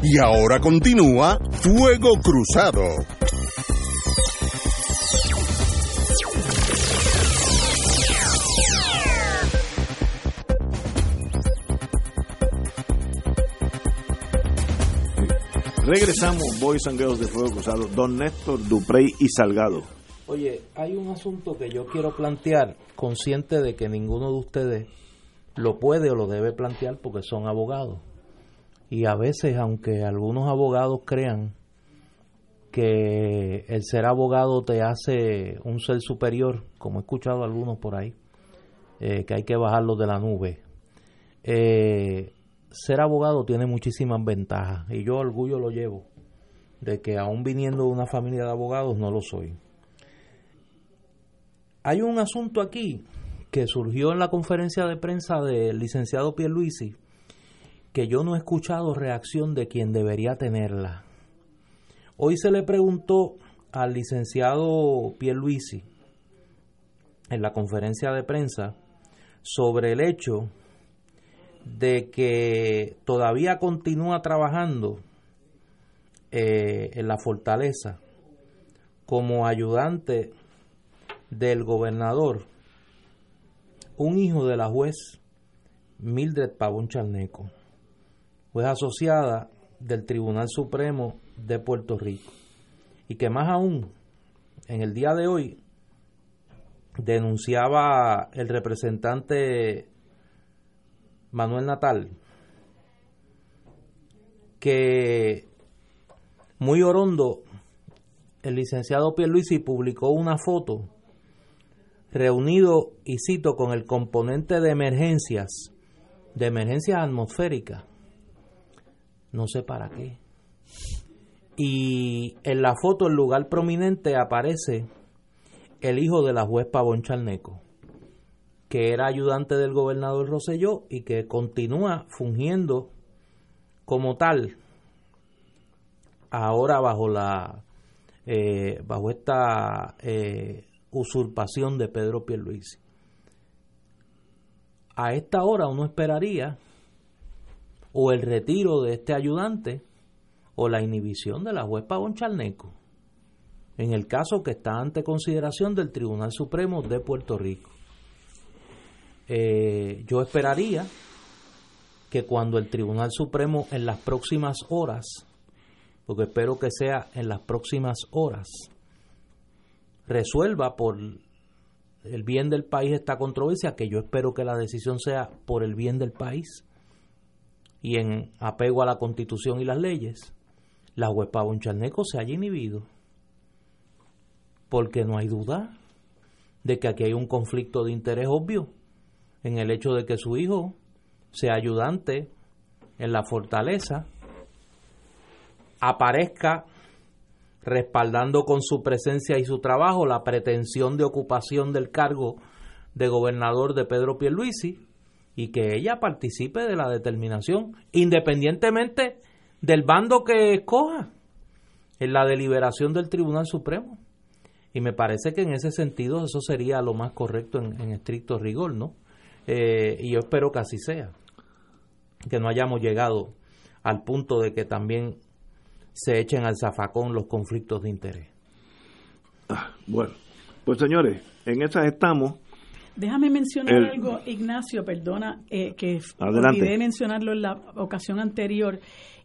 Y ahora continúa Fuego Cruzado. Regresamos, Boys and de Fuego Cruzado, Don Néstor Duprey y Salgado. Oye, hay un asunto que yo quiero plantear, consciente de que ninguno de ustedes lo puede o lo debe plantear porque son abogados. Y a veces, aunque algunos abogados crean que el ser abogado te hace un ser superior, como he escuchado algunos por ahí, eh, que hay que bajarlo de la nube, eh, ser abogado tiene muchísimas ventajas y yo orgullo lo llevo de que aún viniendo de una familia de abogados no lo soy. Hay un asunto aquí que surgió en la conferencia de prensa del licenciado Pierluisi que yo no he escuchado reacción de quien debería tenerla. Hoy se le preguntó al licenciado Pierluisi en la conferencia de prensa sobre el hecho de que todavía continúa trabajando eh, en la fortaleza como ayudante del gobernador, un hijo de la juez Mildred Pavón Charneco fue asociada del Tribunal Supremo de Puerto Rico. Y que más aún, en el día de hoy, denunciaba el representante Manuel Natal que muy orondo el licenciado Pierluisi publicó una foto reunido, y cito, con el componente de emergencias, de emergencias atmosféricas, no sé para qué. Y en la foto, en lugar prominente, aparece el hijo de la juez Pavón Charneco, que era ayudante del gobernador Roselló y que continúa fungiendo como tal, ahora bajo la eh, bajo esta eh, usurpación de Pedro Pierluisi. A esta hora uno esperaría o el retiro de este ayudante o la inhibición de la juez Pavón Charneco, en el caso que está ante consideración del Tribunal Supremo de Puerto Rico. Eh, yo esperaría que cuando el Tribunal Supremo en las próximas horas, porque espero que sea en las próximas horas, resuelva por el bien del país esta controversia, que yo espero que la decisión sea por el bien del país, y en apego a la constitución y las leyes, la juez Pavón Charneco se haya inhibido. Porque no hay duda de que aquí hay un conflicto de interés obvio en el hecho de que su hijo sea ayudante en la fortaleza, aparezca respaldando con su presencia y su trabajo la pretensión de ocupación del cargo de gobernador de Pedro Pierluisi y que ella participe de la determinación independientemente del bando que escoja en la deliberación del Tribunal Supremo. Y me parece que en ese sentido eso sería lo más correcto en, estricto rigor, ¿no? Eh, y yo espero que así sea, que no hayamos llegado al punto de que también se echen al zafacón los conflictos de interés. Ah, bueno, pues señores, en esas estamos. Déjame mencionar algo, Ignacio, perdona, eh, que olvidé mencionarlo en la ocasión anterior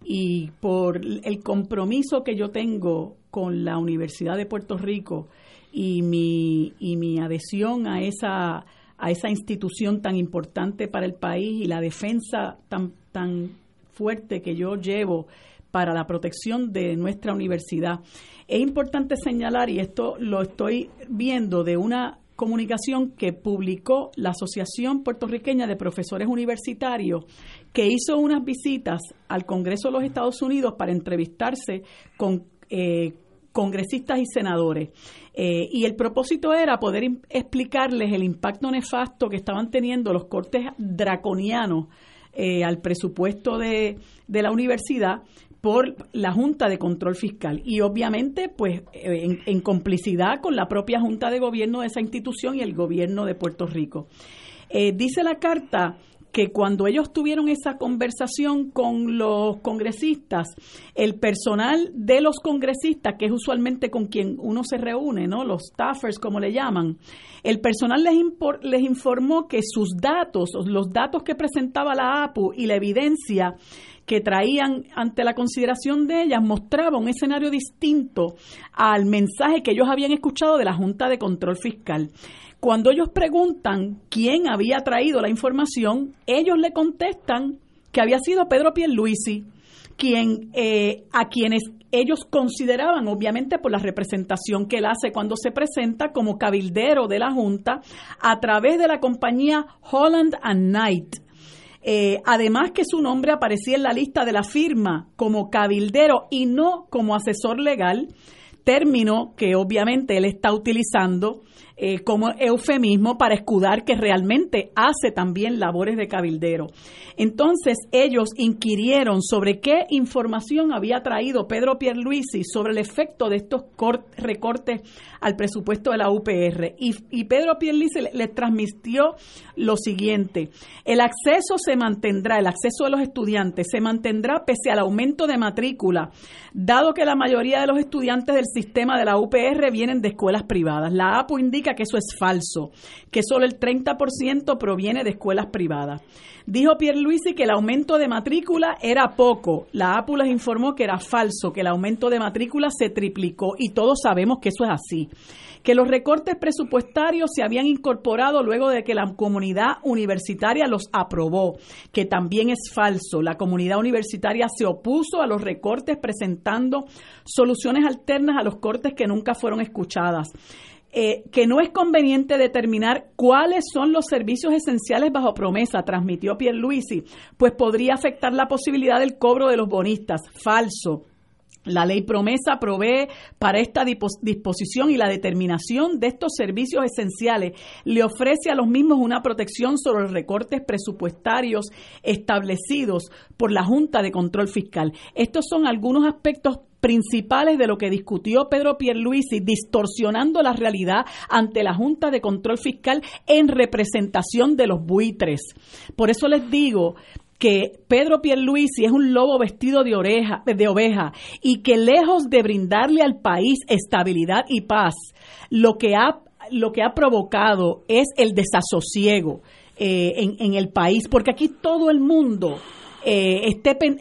y por el compromiso que yo tengo con la Universidad de Puerto Rico y mi, y mi adhesión a esa, a esa institución tan importante para el país y la defensa tan, tan fuerte que yo llevo para la protección de nuestra universidad. Es importante señalar, y esto lo estoy viendo de una comunicación que publicó la Asociación Puertorriqueña de Profesores Universitarios, que hizo unas visitas al Congreso de los Estados Unidos para entrevistarse con eh, congresistas y senadores. Eh, y el propósito era poder explicarles el impacto nefasto que estaban teniendo los cortes draconianos eh, al presupuesto de, de la universidad por la Junta de Control Fiscal y obviamente pues en, en, complicidad con la propia Junta de Gobierno de esa institución y el gobierno de Puerto Rico. Eh, dice la carta que cuando ellos tuvieron esa conversación con los congresistas, el personal de los congresistas, que es usualmente con quien uno se reúne, ¿no? Los staffers, como le llaman, el personal les, les informó que sus datos, los datos que presentaba la APU y la evidencia que traían ante la consideración de ellas mostraba un escenario distinto al mensaje que ellos habían escuchado de la Junta de Control Fiscal. Cuando ellos preguntan quién había traído la información, ellos le contestan que había sido Pedro Pierluisi, quien eh, a quienes ellos consideraban, obviamente por la representación que él hace cuando se presenta como cabildero de la Junta, a través de la compañía Holland and Knight, eh, además que su nombre aparecía en la lista de la firma como cabildero y no como asesor legal, término que obviamente él está utilizando eh, como eufemismo para escudar que realmente hace también labores de cabildero. Entonces ellos inquirieron sobre qué información había traído Pedro Pierluisi sobre el efecto de estos recortes al presupuesto de la UPR. Y, Pedro Pierluisi le, transmitió lo siguiente, el acceso se mantendrá, el acceso de los estudiantes se mantendrá pese al aumento de matrícula, dado que la mayoría de los estudiantes del sistema de la UPR vienen de escuelas privadas. La APU indica que eso es falso, que solo el 30% proviene de escuelas privadas. Dijo Pierluisi que el aumento de matrícula era poco. La APU les informó que era falso, que el aumento de matrícula se triplicó y todos sabemos que eso es así que los recortes presupuestarios se habían incorporado luego de que la comunidad universitaria los aprobó, que también es falso. La comunidad universitaria se opuso a los recortes presentando soluciones alternas a los cortes que nunca fueron escuchadas. Eh, que no es conveniente determinar cuáles son los servicios esenciales bajo promesa, transmitió Pierluisi, pues podría afectar la posibilidad del cobro de los bonistas. Falso. La ley promesa provee para esta disposición y la determinación de estos servicios esenciales le ofrece a los mismos una protección sobre los recortes presupuestarios establecidos por la Junta de Control Fiscal. Estos son algunos aspectos principales de lo que discutió Pedro Pierluisi, distorsionando la realidad ante la Junta de Control Fiscal en representación de los buitres. Por eso les digo que Pedro Pierluisi es un lobo vestido de, oreja, de oveja y que lejos de brindarle al país estabilidad y paz, lo que ha, lo que ha provocado es el desasosiego eh, en, en el país, porque aquí todo el mundo eh,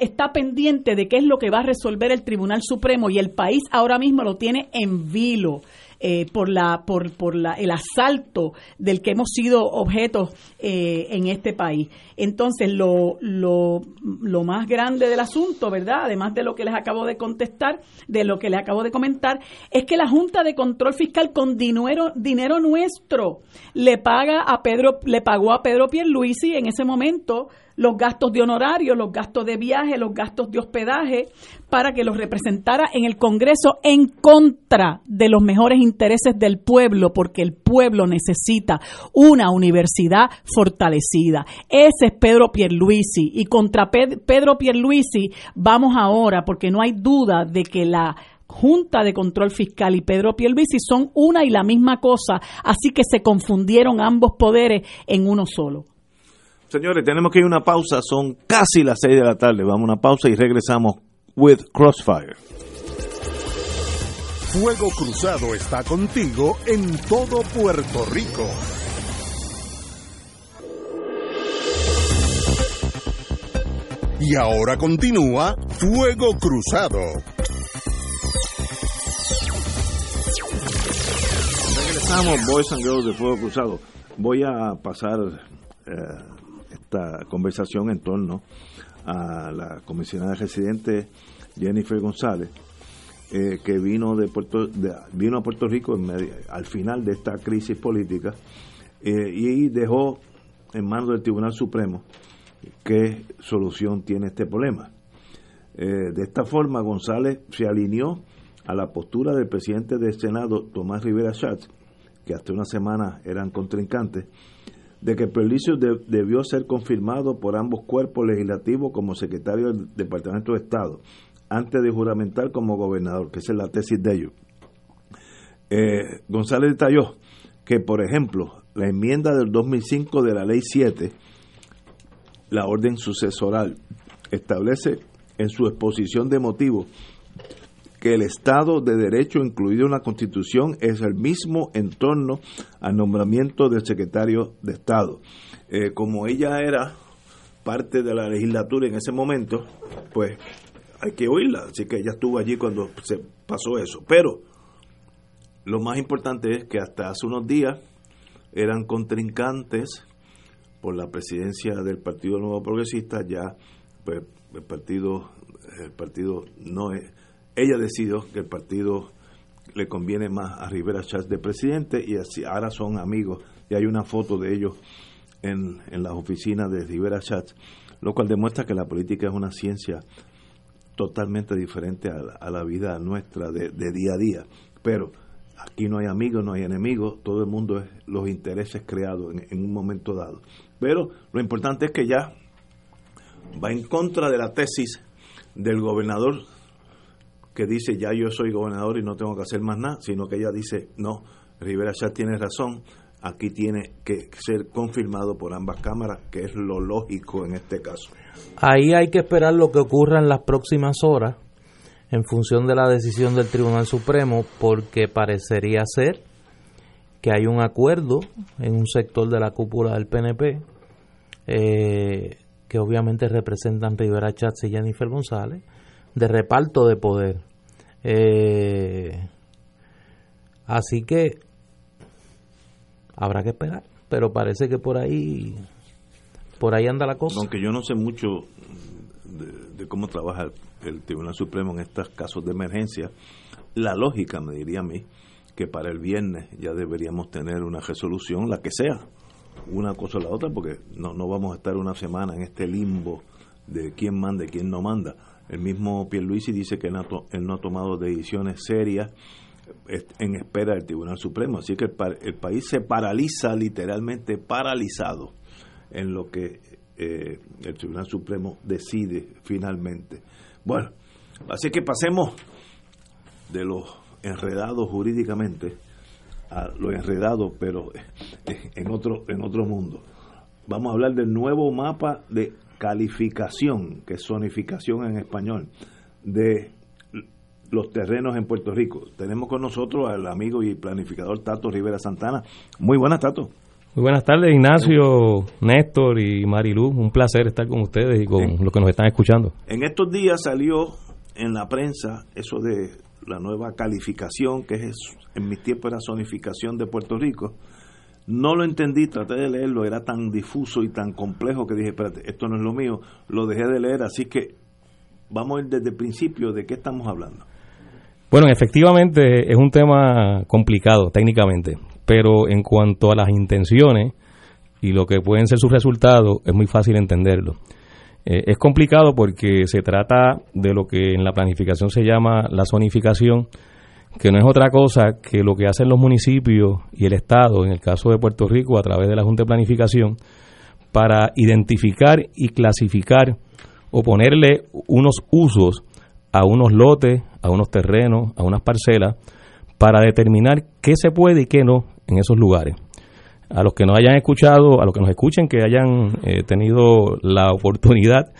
está pendiente de qué es lo que va a resolver el Tribunal Supremo y el país ahora mismo lo tiene en vilo. eh, por la por por la, el asalto del que hemos sido objetos eh, en este país. Entonces, lo, lo, lo más grande del asunto, ¿verdad? Además de lo que les acabo de contestar, de lo que les acabo de comentar, es que la Junta de Control Fiscal con dinero, dinero nuestro le paga a Pedro, le pagó a Pedro Pierluisi en ese momento los gastos de honorario, los gastos de viaje, los gastos de hospedaje, para que los representara en el Congreso en contra de los mejores intereses del pueblo, porque el pueblo necesita una universidad fortalecida. Ese es Pedro Pierluisi. Y contra Pedro Pierluisi vamos ahora, porque no hay duda de que la Junta de Control Fiscal y Pedro Pierluisi son una y la misma cosa, así que se confundieron ambos poderes en uno solo. Señores, tenemos que ir a una pausa, son casi las 6 de la tarde. Vamos a una pausa y regresamos with Crossfire. Fuego Cruzado está contigo en todo Puerto Rico. Y ahora continúa Fuego Cruzado. Regresamos, Boys and Girls de Fuego Cruzado. Voy a pasar eh, esta conversación en torno a la comisionada residente Jennifer González, eh, que vino de Puerto vino a Puerto Rico al final de esta crisis política eh, y dejó en manos del Tribunal Supremo qué solución tiene este problema. Eh, de esta forma, González se alineó a la postura del presidente del Senado, Tomás Rivera Schatz, que hasta una semana eran contrincantes, de que Perlicio debió ser confirmado por ambos cuerpos legislativos como secretario del Departamento de Estado, antes de juramentar como gobernador, que esa es la tesis de ellos. Eh, González detalló que, por ejemplo, la enmienda del 2005 de la Ley 7, la orden sucesoral, establece en su exposición de motivos que el Estado de Derecho incluido en la Constitución es el mismo en torno al nombramiento del secretario de Estado. Eh, como ella era parte de la legislatura en ese momento, pues hay que oírla, así que ella estuvo allí cuando se pasó eso. Pero lo más importante es que hasta hace unos días eran contrincantes por la presidencia del Partido Nuevo Progresista, ya pues el partido el partido no es ella decidió que el partido le conviene más a Rivera Chávez de presidente y así ahora son amigos y hay una foto de ellos en, en las oficinas de Rivera Chávez, lo cual demuestra que la política es una ciencia totalmente diferente a la, vida nuestra de, día a día. Pero aquí no hay amigos, no hay enemigos, todo el mundo es los intereses creados en un momento dado. Pero lo importante es que ya va en contra de la tesis del gobernador que dice ya yo soy gobernador y no tengo que hacer más nada, sino que ella dice no, Rivera ya tiene razón, aquí tiene que ser confirmado por ambas cámaras, que es lo lógico en este caso. Ahí hay que esperar lo que ocurra en las próximas horas en función de la decisión del Tribunal Supremo, porque parecería ser que hay un acuerdo en un sector de la cúpula del PNP, eh, que obviamente representan Rivera Chats y Jennifer González, de reparto de poder. Eh, así que habrá que esperar, pero parece que por ahí por ahí anda la cosa. Aunque yo no sé mucho de, cómo trabaja el, Tribunal Supremo en estos casos de emergencia, la lógica me diría a mí que para el viernes ya deberíamos tener una resolución, la que sea, una cosa o la otra, porque no, no vamos a estar una semana en este limbo de quién manda y quién no manda. El mismo Pierluisi dice que él no, ha tomado decisiones serias en espera del Tribunal Supremo. Así que el, país se paraliza, literalmente paralizado, en lo que eh, el Tribunal Supremo decide finalmente. Bueno, así que pasemos de los enredados jurídicamente a lo enredado, pero en otro, en otro mundo. Vamos a hablar del nuevo mapa de calificación, que es zonificación en español, de los terrenos en Puerto Rico. Tenemos con nosotros al amigo y planificador Tato Rivera Santana. Muy buenas, Tato. Muy buenas tardes, Ignacio, Néstor y Marilu. Un placer estar con ustedes y con los que nos están escuchando. En estos días salió en la prensa eso de la nueva calificación, que es en mis tiempos era zonificación de Puerto Rico. No lo entendí, traté de leerlo, era tan difuso y tan complejo que dije, espérate, esto no es lo mío, lo dejé de leer, así que vamos a ir desde el principio de qué estamos hablando. Bueno, efectivamente es un tema complicado técnicamente, pero en cuanto a las intenciones y lo que pueden ser sus resultados, es muy fácil entenderlo. Eh, es complicado porque se trata de lo que en la planificación se llama la zonificación, que no es otra cosa que lo que hacen los municipios y el Estado, en el caso de Puerto Rico, a través de la Junta de Planificación, para identificar y clasificar o ponerle unos usos a unos lotes, a unos terrenos, a unas parcelas, para determinar qué se puede y qué no en esos lugares. A los que nos hayan escuchado, a los que nos escuchen, que hayan eh, tenido la oportunidad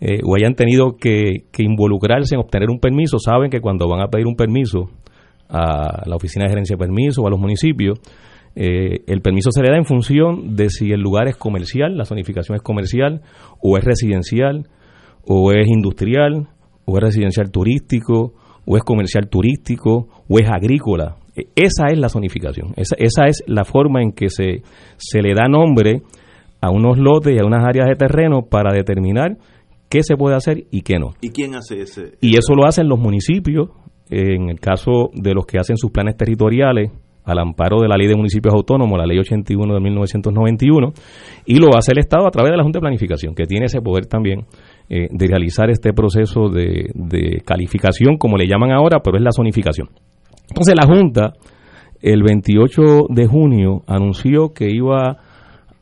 eh, o hayan tenido que, involucrarse en obtener un permiso, saben que cuando van a pedir un permiso a la oficina de gerencia de permiso o a los municipios, eh, el permiso se le da en función de si el lugar es comercial, la zonificación es comercial, o es residencial, o es industrial, o es residencial turístico, o es comercial turístico, o es agrícola. E, esa es la zonificación, esa, esa es la forma en que se, se le da nombre a unos lotes y a unas áreas de terreno para determinar qué se puede hacer y qué no. ¿Y quién hace ese? Y eso lo hacen los municipios, en el caso de los que hacen sus planes territoriales al amparo de la Ley de Municipios Autónomos, la Ley 81 de 1991, y lo hace el Estado a través de la Junta de Planificación, que tiene ese poder también eh, de realizar este proceso de, calificación, como le llaman ahora, pero es la zonificación. Entonces la Junta, el 28 de junio, anunció que iba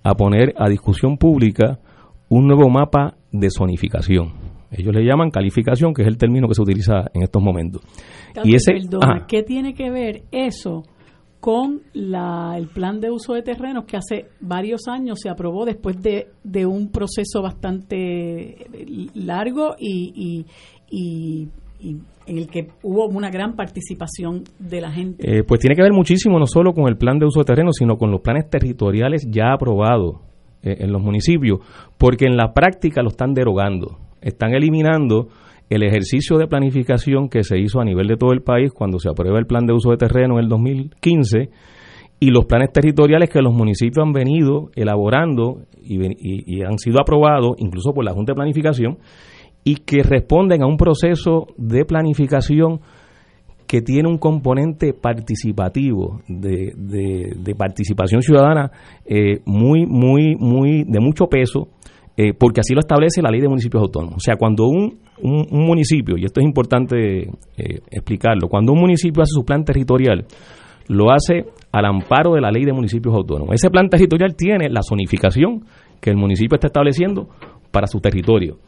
a poner a discusión pública un nuevo mapa de zonificación. Ellos le llaman calificación, que es el término que se utiliza en estos momentos. y ese, ¿qué tiene que ver eso con la, el plan de uso de terrenos que hace varios años se aprobó después de, de un proceso bastante largo y, y, en el que hubo una gran participación de la gente. Eh, pues tiene que ver muchísimo no solo con el plan de uso de terrenos, sino con los planes territoriales ya aprobados eh, en los municipios, porque en la práctica lo están derogando, están eliminando el ejercicio de planificación que se hizo a nivel de todo el país cuando se aprueba el plan de uso de terreno en el 2015 y los planes territoriales que los municipios han venido elaborando y, han sido aprobados incluso por la Junta de Planificación y que responden a un proceso de planificación que tiene un componente participativo de, participación ciudadana eh, muy muy muy de mucho peso eh, porque así lo establece la ley de municipios autónomos. O sea, cuando un, un, municipio, y esto es importante eh, explicarlo, cuando un municipio hace su plan territorial, lo hace al amparo de la ley de municipios autónomos. Ese plan territorial tiene la zonificación que el municipio está estableciendo para su territorio.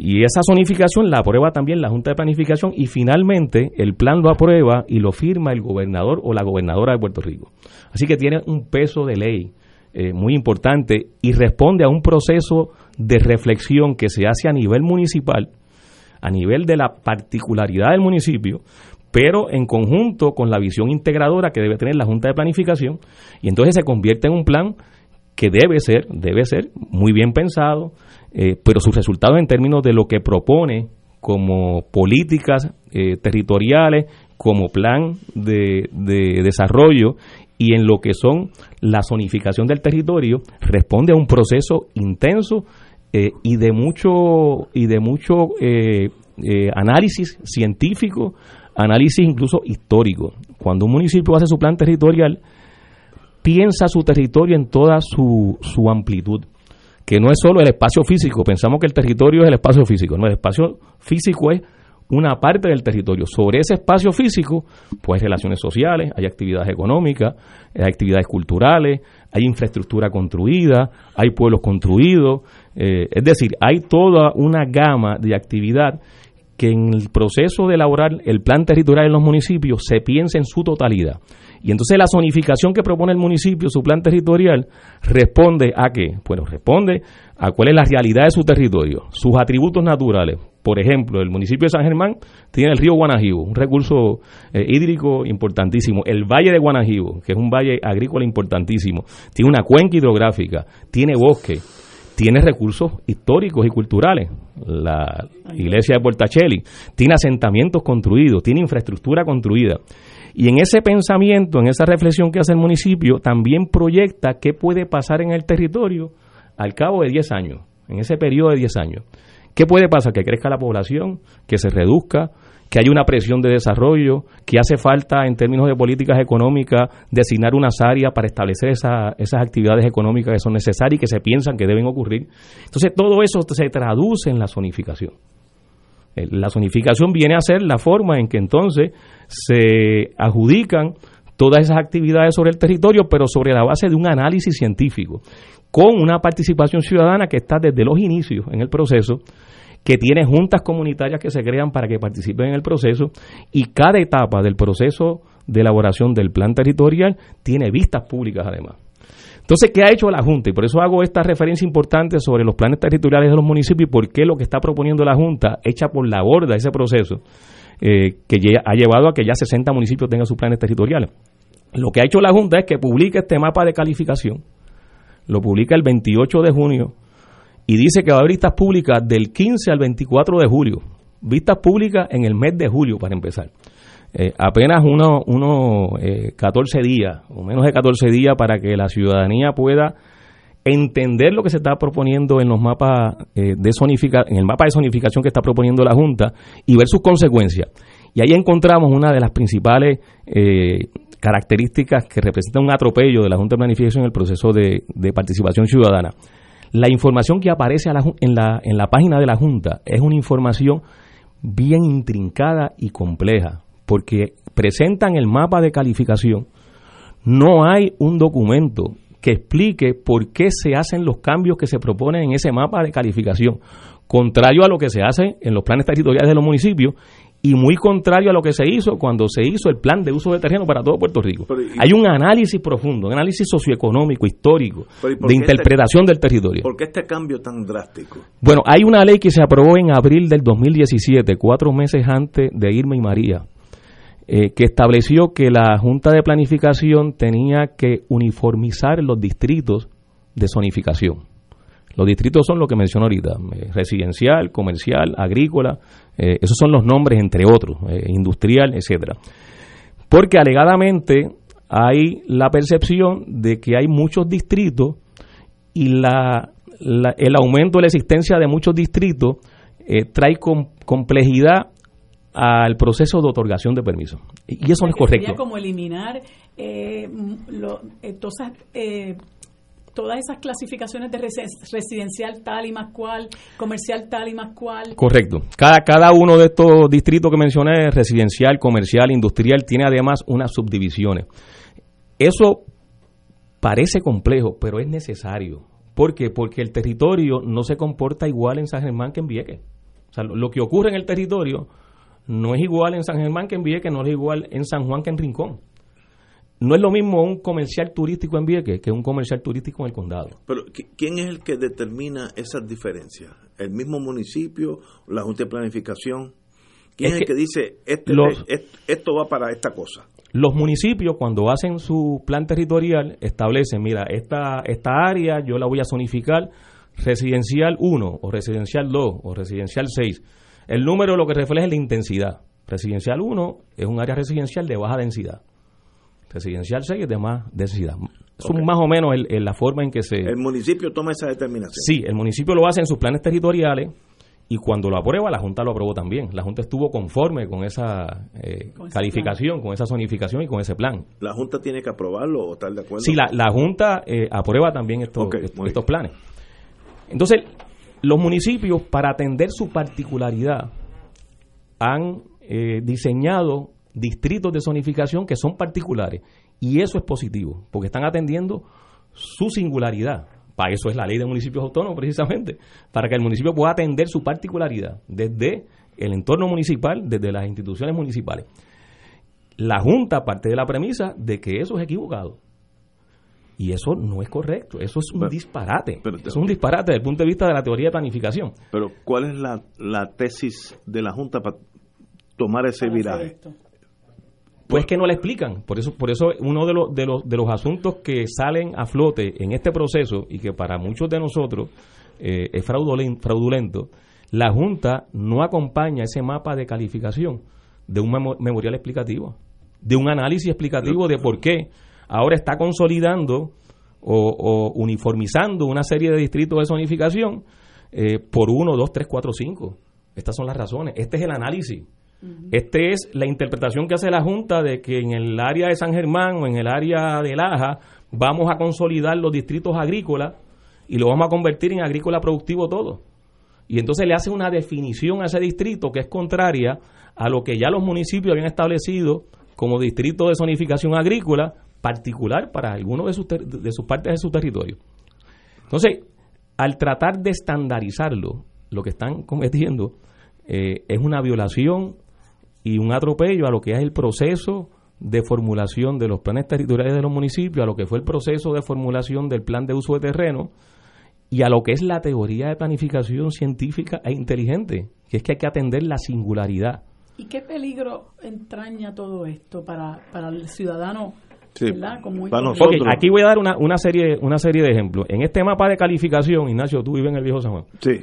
Y esa zonificación la aprueba también la Junta de Planificación y finalmente el plan lo aprueba y lo firma el gobernador o la gobernadora de Puerto Rico. Así que tiene un peso de ley eh, muy importante y responde a un proceso de reflexión que se hace a nivel municipal, a nivel de la particularidad del municipio, pero en conjunto con la visión integradora que debe tener la Junta de Planificación, y entonces se convierte en un plan que debe ser, debe ser muy bien pensado, eh, pero sus resultados en términos de lo que propone como políticas eh, territoriales, como plan de, de desarrollo y en lo que son la zonificación del territorio responde a un proceso intenso eh, y de mucho y de mucho eh, eh, análisis científico análisis incluso histórico. Cuando un municipio hace su plan territorial piensa su territorio en toda su, su amplitud que no es solo el espacio físico. Pensamos que el territorio es el espacio físico. No el espacio físico es una parte del territorio. Sobre ese espacio físico, pues hay relaciones sociales, hay actividades económicas, hay actividades culturales, hay infraestructura construida, hay pueblos construidos, eh, es decir, hay toda una gama de actividad que en el proceso de elaborar el plan territorial en los municipios se piensa en su totalidad. Y entonces la zonificación que propone el municipio, su plan territorial, responde a qué? Bueno, responde a cuál es la realidad de su territorio, sus atributos naturales. Por ejemplo, el municipio de San Germán tiene el río Guanajibo, un recurso eh, hídrico importantísimo. El valle de Guanajibo, que es un valle agrícola importantísimo, tiene una cuenca hidrográfica, tiene bosque, tiene recursos históricos y culturales. La iglesia de Portacelli tiene asentamientos construidos, tiene infraestructura construida. Y en ese pensamiento, en esa reflexión que hace el municipio, también proyecta qué puede pasar en el territorio al cabo de 10 años, en ese periodo de 10 años. ¿Qué puede pasar? Que crezca la población, que se reduzca, que haya una presión de desarrollo, que hace falta en términos de políticas económicas designar unas áreas para establecer esas actividades económicas que son necesarias y que se piensan que deben ocurrir. Entonces todo eso se traduce en la zonificación. Eh, la zonificación viene a ser la forma en que entonces se adjudican todas esas actividades sobre el territorio, pero sobre la base de un análisis científico, con una participación ciudadana que está desde los inicios en el proceso, que tiene juntas comunitarias que se crean para que participen en el proceso y cada etapa del proceso de elaboración del plan territorial tiene vistas públicas además. Entonces, ¿qué ha hecho la Junta? Y por eso hago esta referencia importante sobre los planes territoriales de los municipios y por qué lo que está proponiendo la Junta echa por la borda ese proceso eh, que ha llevado a que ya 60 municipios tengan sus planes territoriales. Lo que ha hecho la Junta es que publica este mapa de calificación, lo publica el 28 de junio y dice que va a haber vistas públicas del 15 al 24 de julio. Vistas públicas en el mes de julio, para empezar. Eh, apenas unos uno, 14 eh, días, o menos de 14 días, para que la ciudadanía pueda entender lo que se está proponiendo en los mapas eh, de zonificación, en el mapa de zonificación que está proponiendo la Junta y ver sus consecuencias. Y ahí encontramos una de las principales características que representan un atropello de la Junta de Planificación en el proceso de participación ciudadana. La información que aparece en, la, en la página de la Junta es una información bien intrincada y compleja, porque presentan el mapa de calificación. No hay un documento que explique por qué se hacen los cambios que se proponen en ese mapa de calificación, contrario a lo que se hace en los planes territoriales de los municipios y muy contrario a lo que se hizo cuando se hizo el plan de uso de terreno para todo Puerto Rico. Hay un análisis profundo, un análisis socioeconómico, histórico, de este interpretación del territorio. ¿Por qué este cambio tan drástico? Bueno, hay una ley que se aprobó en abril del 2017, cuatro meses antes de Irma y María, eh, que estableció que la Junta de Planificación tenía que uniformizar los distritos de zonificación. Los distritos son lo que menciono ahorita, eh, residencial, comercial, agrícola, eh, esos son los nombres entre otros, eh, industrial, etcétera. Porque alegadamente hay la percepción de que hay muchos distritos y la, el aumento de la existencia de muchos distritos trae complejidad al proceso de otorgación de permiso. Y eso no es correcto. Sería como eliminar eh, lo, todas esas clasificaciones de residencial tal y más cual, comercial tal y más cual. Correcto. Cada, cada uno de estos distritos que mencioné, residencial, comercial, industrial, tiene además unas subdivisiones. Eso parece complejo, pero es necesario. ¿Por qué? Porque el territorio no se comporta igual en San Germán que en Vieques. O sea, lo, que ocurre en el territorio no es igual en San Germán que en Vieques, no es igual en San Juan que en Rincón no es lo mismo un comercial turístico en Vieques que un comercial turístico en el condado. Pero ¿quién es el que determina esas diferencias? ¿El mismo municipio? ¿La Junta de Planificación? ¿Quién es, el que dice esto, esto va para esta cosa? Los municipios cuando hacen su plan territorial establecen, mira, esta, esta área yo la voy a zonificar residencial 1 o residencial 2 o residencial 6. El número lo que refleja es la intensidad. Residencial 1 es un área residencial de baja densidad residencial 6 es de más densidad. Es más o menos el, la forma en que se... El municipio toma esa determinación. Sí, el municipio lo hace en sus planes territoriales y cuando lo aprueba, la Junta lo aprobó también. La Junta estuvo conforme con esa eh, calificación, con esa zonificación y con ese plan. ¿La Junta tiene que aprobarlo o estar de acuerdo? Sí, la, la Junta eh, aprueba también estos, estos planes. Entonces, los municipios, para atender su particularidad, han eh, diseñado distritos de zonificación que son particulares. Y eso es positivo, porque están atendiendo su singularidad. Para eso es la ley de municipios autónomos, precisamente, para que el municipio pueda atender su particularidad desde el entorno municipal, desde las instituciones municipales. La Junta parte de la premisa de que eso es equivocado. Y eso no es correcto, eso es un disparate. es un disparate desde el punto de vista de la teoría de planificación. Pero ¿cuál es la, la tesis de la Junta para tomar ese viraje? Pues que no la explican. Por eso, por eso uno de los, de, los, de los asuntos que salen a flote en este proceso y que para muchos de nosotros eh, es fraudulento, la Junta no acompaña ese mapa de calificación de un memorial explicativo, de un análisis explicativo de por qué ahora está consolidando o, uniformizando una serie de distritos de zonificación eh, por uno, dos, tres, cuatro, cinco. Estas son las razones. Este es el análisis. Esta es la interpretación que hace la Junta de que en el área de San Germán o en el área de Laja vamos a consolidar los distritos agrícolas y lo vamos a convertir en agrícola productivo todo. Y entonces le hace una definición a ese distrito que es contraria a lo que ya los municipios habían establecido como distrito de zonificación agrícola particular para algunos de sus, de sus partes de su territorio. Entonces, al tratar de estandarizarlo, lo que están cometiendo eh, es una violación y un atropello a lo que es el proceso de formulación de los planes territoriales de los municipios, a lo que fue el proceso de formulación del plan de uso de terreno y a lo que es la teoría de planificación científica e inteligente, que es que hay que atender la singularidad. ¿Y qué peligro entraña todo esto para, para el ciudadano aquí voy a dar una, una, serie, una serie de ejemplos. En este mapa de calificación, Ignacio, tú vives en el Viejo San Juan. Sí.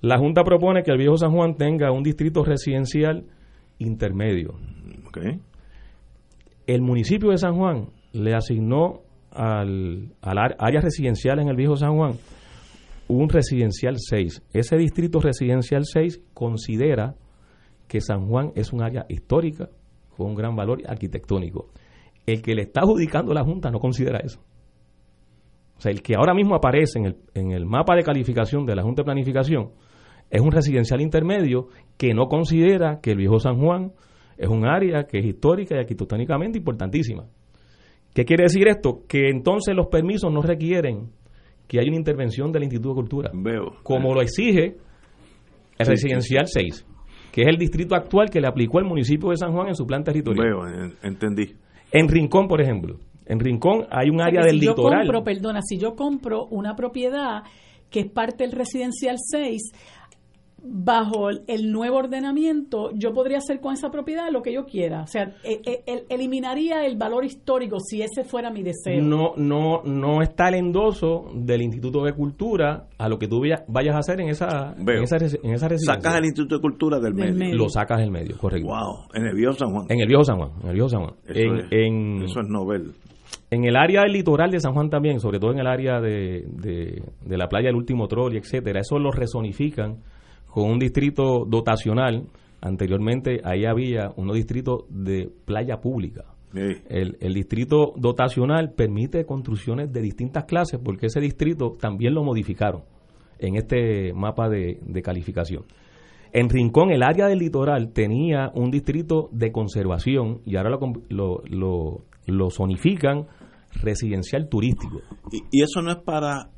La Junta propone que el Viejo San Juan tenga un distrito residencial intermedio. Okay. El municipio de San Juan le asignó al, al área residencial en el Viejo San Juan un residencial 6. Ese distrito residencial 6 considera que San Juan es un área histórica con un gran valor arquitectónico el que le está adjudicando la Junta no considera eso. O sea, el que ahora mismo aparece en el, en el mapa de calificación de la Junta de Planificación es un residencial intermedio que no considera que el viejo San Juan es un área que es histórica y arquitectónicamente importantísima. ¿Qué quiere decir esto? Que entonces los permisos no requieren que haya una intervención del Instituto de Cultura. Veo. Como lo exige el residencial 6, que es el distrito actual que le aplicó el municipio de San Juan en su plan territorial. Veo, entendí. En Rincón, por ejemplo. En Rincón hay un área del litoral. Yo compro, perdona, si yo compro una propiedad que es parte del residencial 6, bajo el nuevo ordenamiento, yo podría hacer con esa propiedad lo que yo quiera. O sea, e, e, eliminaría el valor histórico si ese fuera mi deseo. No, no, no está el endoso del Instituto de Cultura a lo que tú vayas a hacer en esa, en esa, residencia. Sacas el Instituto de Cultura del, medio. Lo sacas del medio, correcto. Wow, en el Viejo San Juan. En el Viejo San Juan, en el Viejo San Juan. Eso, es, eso es novel. En el área del litoral de San Juan también, sobre todo en el área de, de, de la playa del último troll, etcétera, eso lo resonifican con un distrito dotacional. Anteriormente ahí había unos distritos de playa pública. El, el, distrito dotacional permite construcciones de distintas clases porque ese distrito también lo modificaron en este mapa de, calificación. En Rincón, el área del litoral tenía un distrito de conservación y ahora lo, lo, lo, zonifican residencial turístico. ¿Y, eso no es para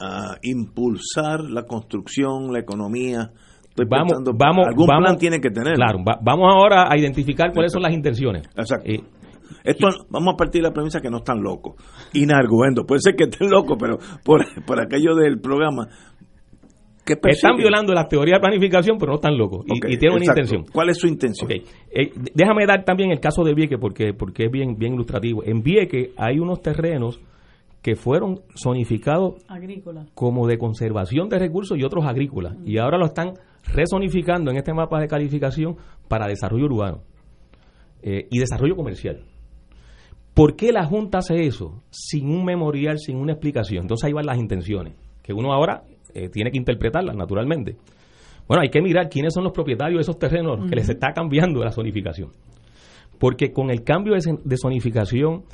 a impulsar la construcción, la economía. vamos, vamos, algún vamos, plan tiene que tener. Claro, vamos ahora a identificar cuáles son las intenciones. Exacto. Eh, esto vamos a partir de la premisa que no están locos. Inarguendo, puede ser que estén locos, pero por, por aquello del programa. ¿qué están violando las teorías de planificación, pero no están locos y, tienen una intención. ¿Cuál es su intención? Eh, déjame dar también el caso de Vieque porque, porque es bien, bien ilustrativo. En Vieque hay unos terrenos que fueron zonificados como de conservación de recursos y otros agrícolas. Y ahora lo están resonificando en este mapa de calificación para desarrollo urbano eh, y desarrollo comercial. ¿Por qué la Junta hace eso sin un memorial, sin una explicación? Entonces ahí van las intenciones, que uno ahora eh, tiene que interpretarlas naturalmente. Bueno, hay que mirar quiénes son los propietarios de esos terrenos que les está cambiando la zonificación. Porque con el cambio de, zonificación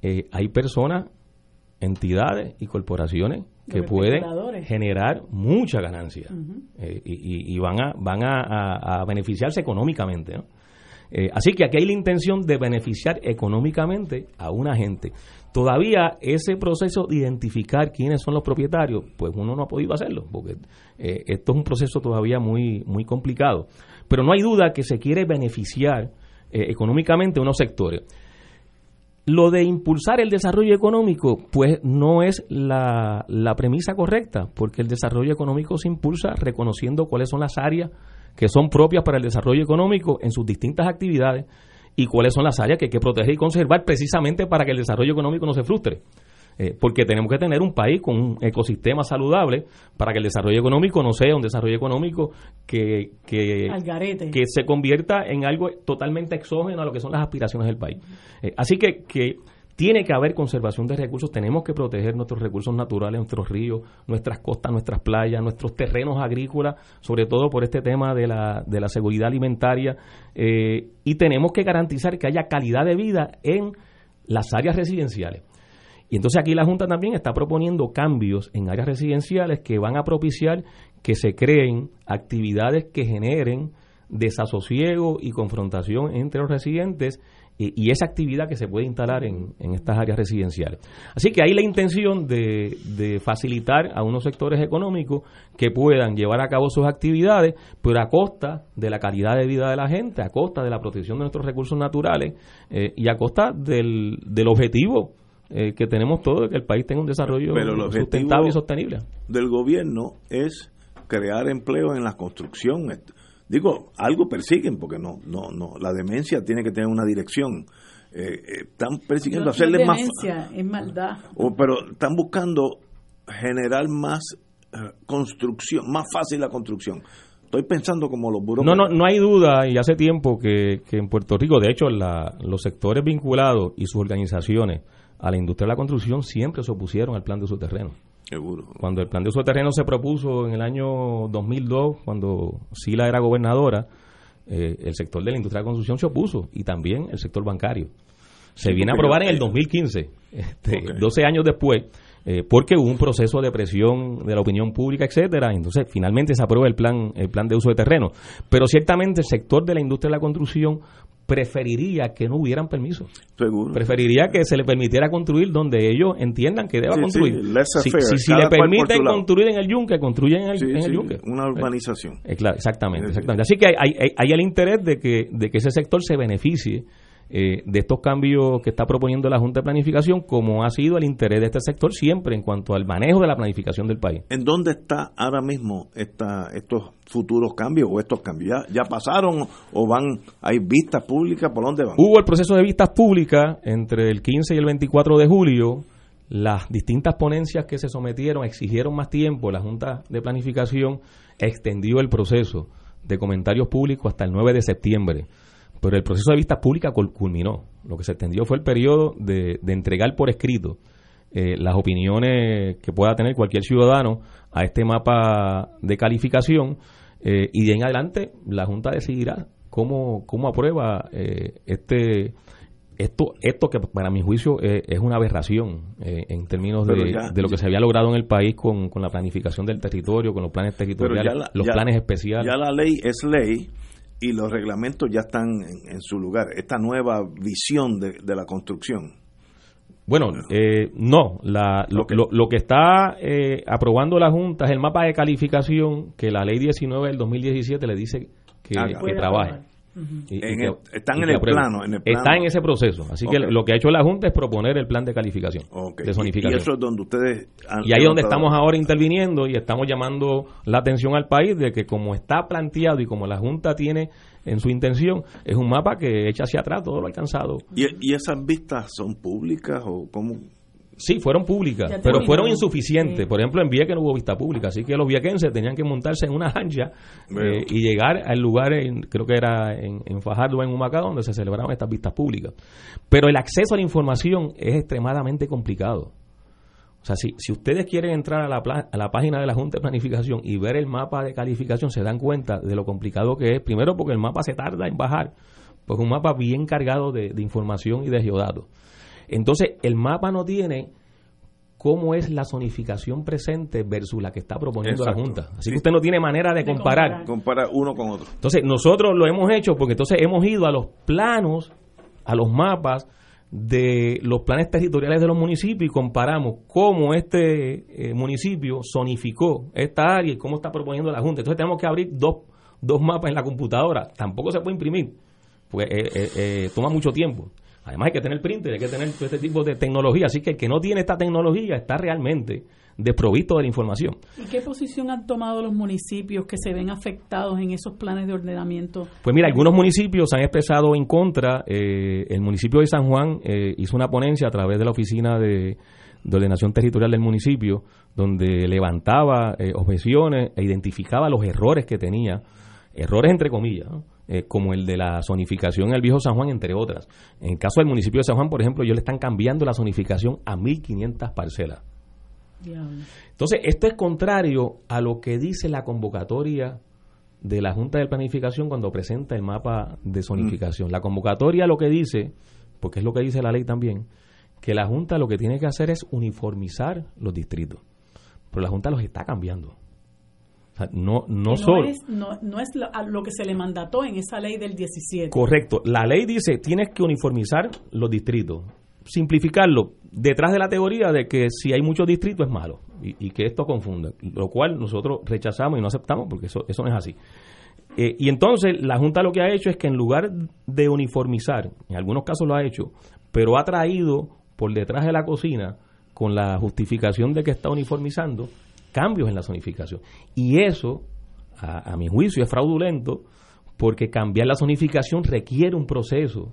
eh, hay personas entidades y corporaciones que pueden generar mucha ganancia eh, y, van a van a, beneficiarse económicamente eh, así que aquí hay la intención de beneficiar económicamente a una gente. Todavía ese proceso de identificar quiénes son los propietarios pues uno no ha podido hacerlo porque eh, esto es un proceso todavía muy muy complicado. Pero no hay duda que se quiere beneficiar económicamente unos sectores lo de impulsar el desarrollo económico, pues no es la, la, premisa correcta, porque el desarrollo económico se impulsa reconociendo cuáles son las áreas que son propias para el desarrollo económico en sus distintas actividades y cuáles son las áreas que hay que proteger y conservar precisamente para que el desarrollo económico no se frustre. Eh, porque tenemos que tener un país con un ecosistema saludable para que el desarrollo económico no sea un desarrollo económico que, que, que se convierta en algo totalmente exógeno a lo que son las aspiraciones del país. Eh, así que, que tiene que haber conservación de recursos, tenemos que proteger nuestros recursos naturales, nuestros ríos, nuestras costas, nuestras playas, nuestros terrenos agrícolas, sobre todo por este tema de la, de la seguridad alimentaria, eh, y tenemos que garantizar que haya calidad de vida en las áreas residenciales. Y entonces aquí la Junta también está proponiendo cambios en áreas residenciales que van a propiciar que se creen actividades que generen desasosiego y confrontación entre los residentes y, esa actividad que se puede instalar en, estas áreas residenciales. Así que hay la intención de, de, facilitar a unos sectores económicos que puedan llevar a cabo sus actividades, pero a costa de la calidad de vida de la gente, a costa de la protección de nuestros recursos naturales eh, y a costa del, del objetivo eh, que tenemos todos de que el país tenga un desarrollo sustentable y sostenible. Del gobierno es crear empleo en la construcción Digo, algo persiguen, porque no, no, no, la demencia tiene que tener una dirección. Eh, eh, están persiguiendo hacerle más. es maldad. O, pero están buscando generar más eh, construcción, más fácil la construcción. Estoy pensando como los burócratas. No, no, no hay duda, y hace tiempo que, que en Puerto Rico, de hecho, la, los sectores vinculados y sus organizaciones a la industria de la construcción siempre se opusieron al plan de su terreno. Seguro. Cuando el plan de uso de terreno se propuso en el año 2002, cuando Sila era gobernadora, eh, el sector de la industria de la construcción se opuso y también el sector bancario. Se viene a aprobar en el 2015, este, 12 años después, eh, porque hubo un proceso de presión de la opinión pública, etcétera. Entonces, finalmente se aprueba el plan, el plan de uso de terreno. Pero ciertamente el sector de la industria de la construcción preferiría que no hubieran permiso. Seguro. Preferiría que se le permitiera construir donde ellos entiendan que deba construir. si, le permiten construir en el yunque, construyen en el, yunque. Una urbanización. Eh, claro, exactamente, exactamente. Así que hay, hay, hay, el interés de que, de que ese sector se beneficie eh, de estos cambios que está proponiendo la Junta de Planificación, como ha sido el interés de este sector siempre en cuanto al manejo de la planificación del país. ¿En dónde está ahora mismo esta, estos futuros cambios o estos cambios? ¿Ya, pasaron o van, hay vistas públicas? ¿Por dónde van? Hubo el proceso de vistas públicas entre el 15 y el 24 de julio. Las distintas ponencias que se sometieron exigieron más tiempo. La Junta de Planificación extendió el proceso de comentarios públicos hasta el 9 de septiembre. Pero el proceso de vista pública culminó. Lo que se extendió fue el periodo de, entregar por escrito eh, las opiniones que pueda tener cualquier ciudadano a este mapa de calificación eh, y de en adelante la Junta decidirá cómo, cómo aprueba eh, este esto esto que para mi juicio es una aberración en términos de, de, lo que se había logrado en el país con, con la planificación del territorio, con los planes territoriales, los planes especiales. Ya la ley es ley y los reglamentos ya están en, su lugar. Esta nueva visión de, la construcción. Bueno, eh, no. La, lo, lo, que está eh, aprobando la Junta es el mapa de calificación que la ley 19 del 2017 le dice que, que trabaje están en el, plano, Está en ese proceso. Así que lo que ha hecho la Junta es proponer el plan de calificación, de zonificación. Y, eso es donde ustedes Y ahí es donde estamos ahora interviniendo y estamos llamando la atención al país de que como está planteado y como la Junta tiene en su intención, es un mapa que echa hacia atrás todo lo alcanzado. ¿Y, y esas vistas son públicas o cómo? Sí, fueron públicas, pero fueron insuficientes. Por ejemplo, en Vieques no hubo vista pública, así que los viequenses tenían que montarse en una ancha eh, y llegar al lugar, creo que era en, en Fajardo o en Humacao, donde se celebraban estas vistas públicas. Pero el acceso a la información es extremadamente complicado. O sea, si, si ustedes quieren entrar a la, a la página de la Junta de Planificación y ver el mapa de calificación, se dan cuenta de lo complicado que es. Primero, porque el mapa se tarda en bajar, pues un mapa bien cargado de, de información y de geodatos. Entonces, el mapa no tiene cómo es la zonificación presente versus la que está proponiendo la Junta. Así que usted no tiene manera de, comparar. Comparar uno con otro. Entonces, nosotros lo hemos hecho porque entonces hemos ido a los planos, a los mapas de los planes territoriales de los municipios y comparamos cómo este eh, municipio zonificó esta área y cómo está proponiendo la Junta. Entonces tenemos que abrir dos, dos mapas en la computadora. Tampoco se puede imprimir, porque eh, eh, toma mucho tiempo. Además hay que tener printer, hay que tener todo este tipo de tecnología. Así que el que no tiene esta tecnología está realmente desprovisto de la información. ¿Y qué posición han tomado los municipios que se ven afectados en esos planes de ordenamiento? Pues mira, algunos municipios han expresado en contra. Eh, el municipio de San Juan eh, hizo una ponencia a través de la oficina de, de ordenación territorial del municipio, donde levantaba eh, objeciones e identificaba los errores que tenía, errores entre comillas, eh, como el de la zonificación en el viejo San Juan, entre otras. En el caso del municipio de San Juan, por ejemplo, ellos le están cambiando la zonificación a 1.500 parcelas. Entonces, esto es contrario a lo que dice la convocatoria de la Junta de Planificación cuando presenta el mapa de zonificación. La convocatoria lo que dice, porque es lo que dice la ley también, que la Junta lo que tiene que hacer es uniformizar los distritos. Pero la Junta los está cambiando. No, no, solo. Es, no, es lo, que se le mandató en esa ley del 17. Correcto. La ley dice tienes que uniformizar los distritos. Simplificarlo detrás de la teoría de que si hay muchos distritos es malo y, que esto confunde, lo cual nosotros rechazamos y no aceptamos porque eso, eso no es así. Eh, y entonces la Junta lo que ha hecho es que en lugar de uniformizar, en algunos casos lo ha hecho, pero ha traído por detrás de la cocina con la justificación de que está uniformizando cambios en la zonificación. Y eso, a, mi juicio, es fraudulento porque cambiar la zonificación requiere un proceso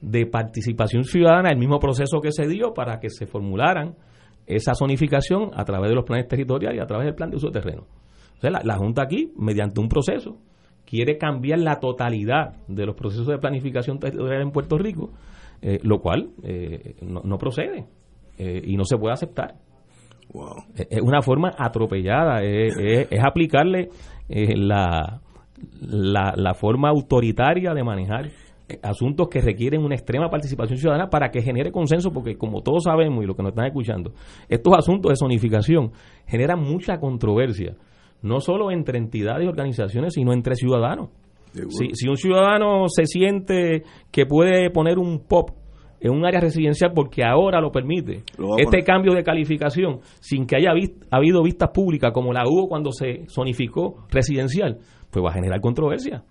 de participación ciudadana, el mismo proceso que se dio para que se formularan esa zonificación a través de los planes territoriales y a través del plan de uso de terreno. la, Junta aquí, mediante un proceso, quiere cambiar la totalidad de los procesos de planificación territorial en Puerto Rico, eh, lo cual eh, no, procede eh, y no se puede aceptar. Es una forma atropellada, es, aplicarle la, la, la forma autoritaria de manejar asuntos que requieren una extrema participación ciudadana para que genere consenso, porque como todos sabemos y lo que nos están escuchando, estos asuntos de zonificación generan mucha controversia, no solo entre entidades y organizaciones, sino entre ciudadanos. Si, si un ciudadano se siente que puede poner un pop en un área residencial porque ahora lo permite. este cambio de calificación, sin que haya habido vistas públicas como la hubo cuando se zonificó residencial, pues va a generar controversia.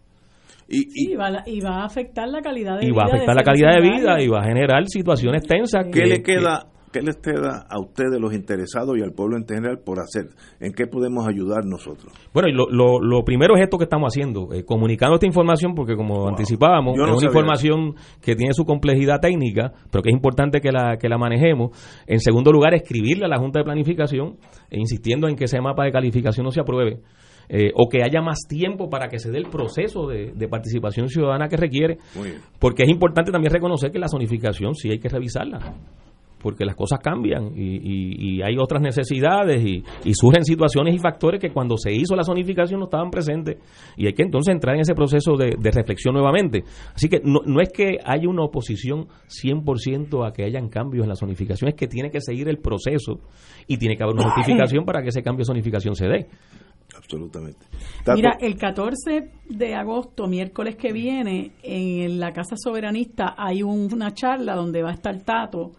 Y, va, a afectar la calidad de vida. Y va a afectar la calidad de vida y va a generar situaciones tensas. ¿Qué le queda? ¿Qué les queda a ustedes, los interesados y al pueblo en general, por hacer? ¿En qué podemos ayudar nosotros? Bueno, y lo, lo, primero es esto que estamos haciendo, eh, comunicando esta información, porque como anticipábamos, es una información que tiene su complejidad técnica, pero que es importante que la, que la manejemos. En segundo lugar, escribirle a la Junta de Planificación, e insistiendo en que ese mapa de calificación no se apruebe eh, o que haya más tiempo para que se dé el proceso de, participación ciudadana que requiere, porque es importante también reconocer que la zonificación sí hay que revisarla porque las cosas cambian y, hay otras necesidades y, surgen situaciones y factores que cuando se hizo la zonificación no estaban presentes y hay que entonces entrar en ese proceso de, reflexión nuevamente. Así que no, no, es que haya una oposición 100% a que hayan cambios en la zonificación, es que tiene que seguir el proceso y tiene que haber una justificación para que ese cambio de zonificación se dé. Absolutamente. Mira, el 14 de agosto, miércoles que viene, en la Casa Soberanista hay una charla donde va a estar Tato,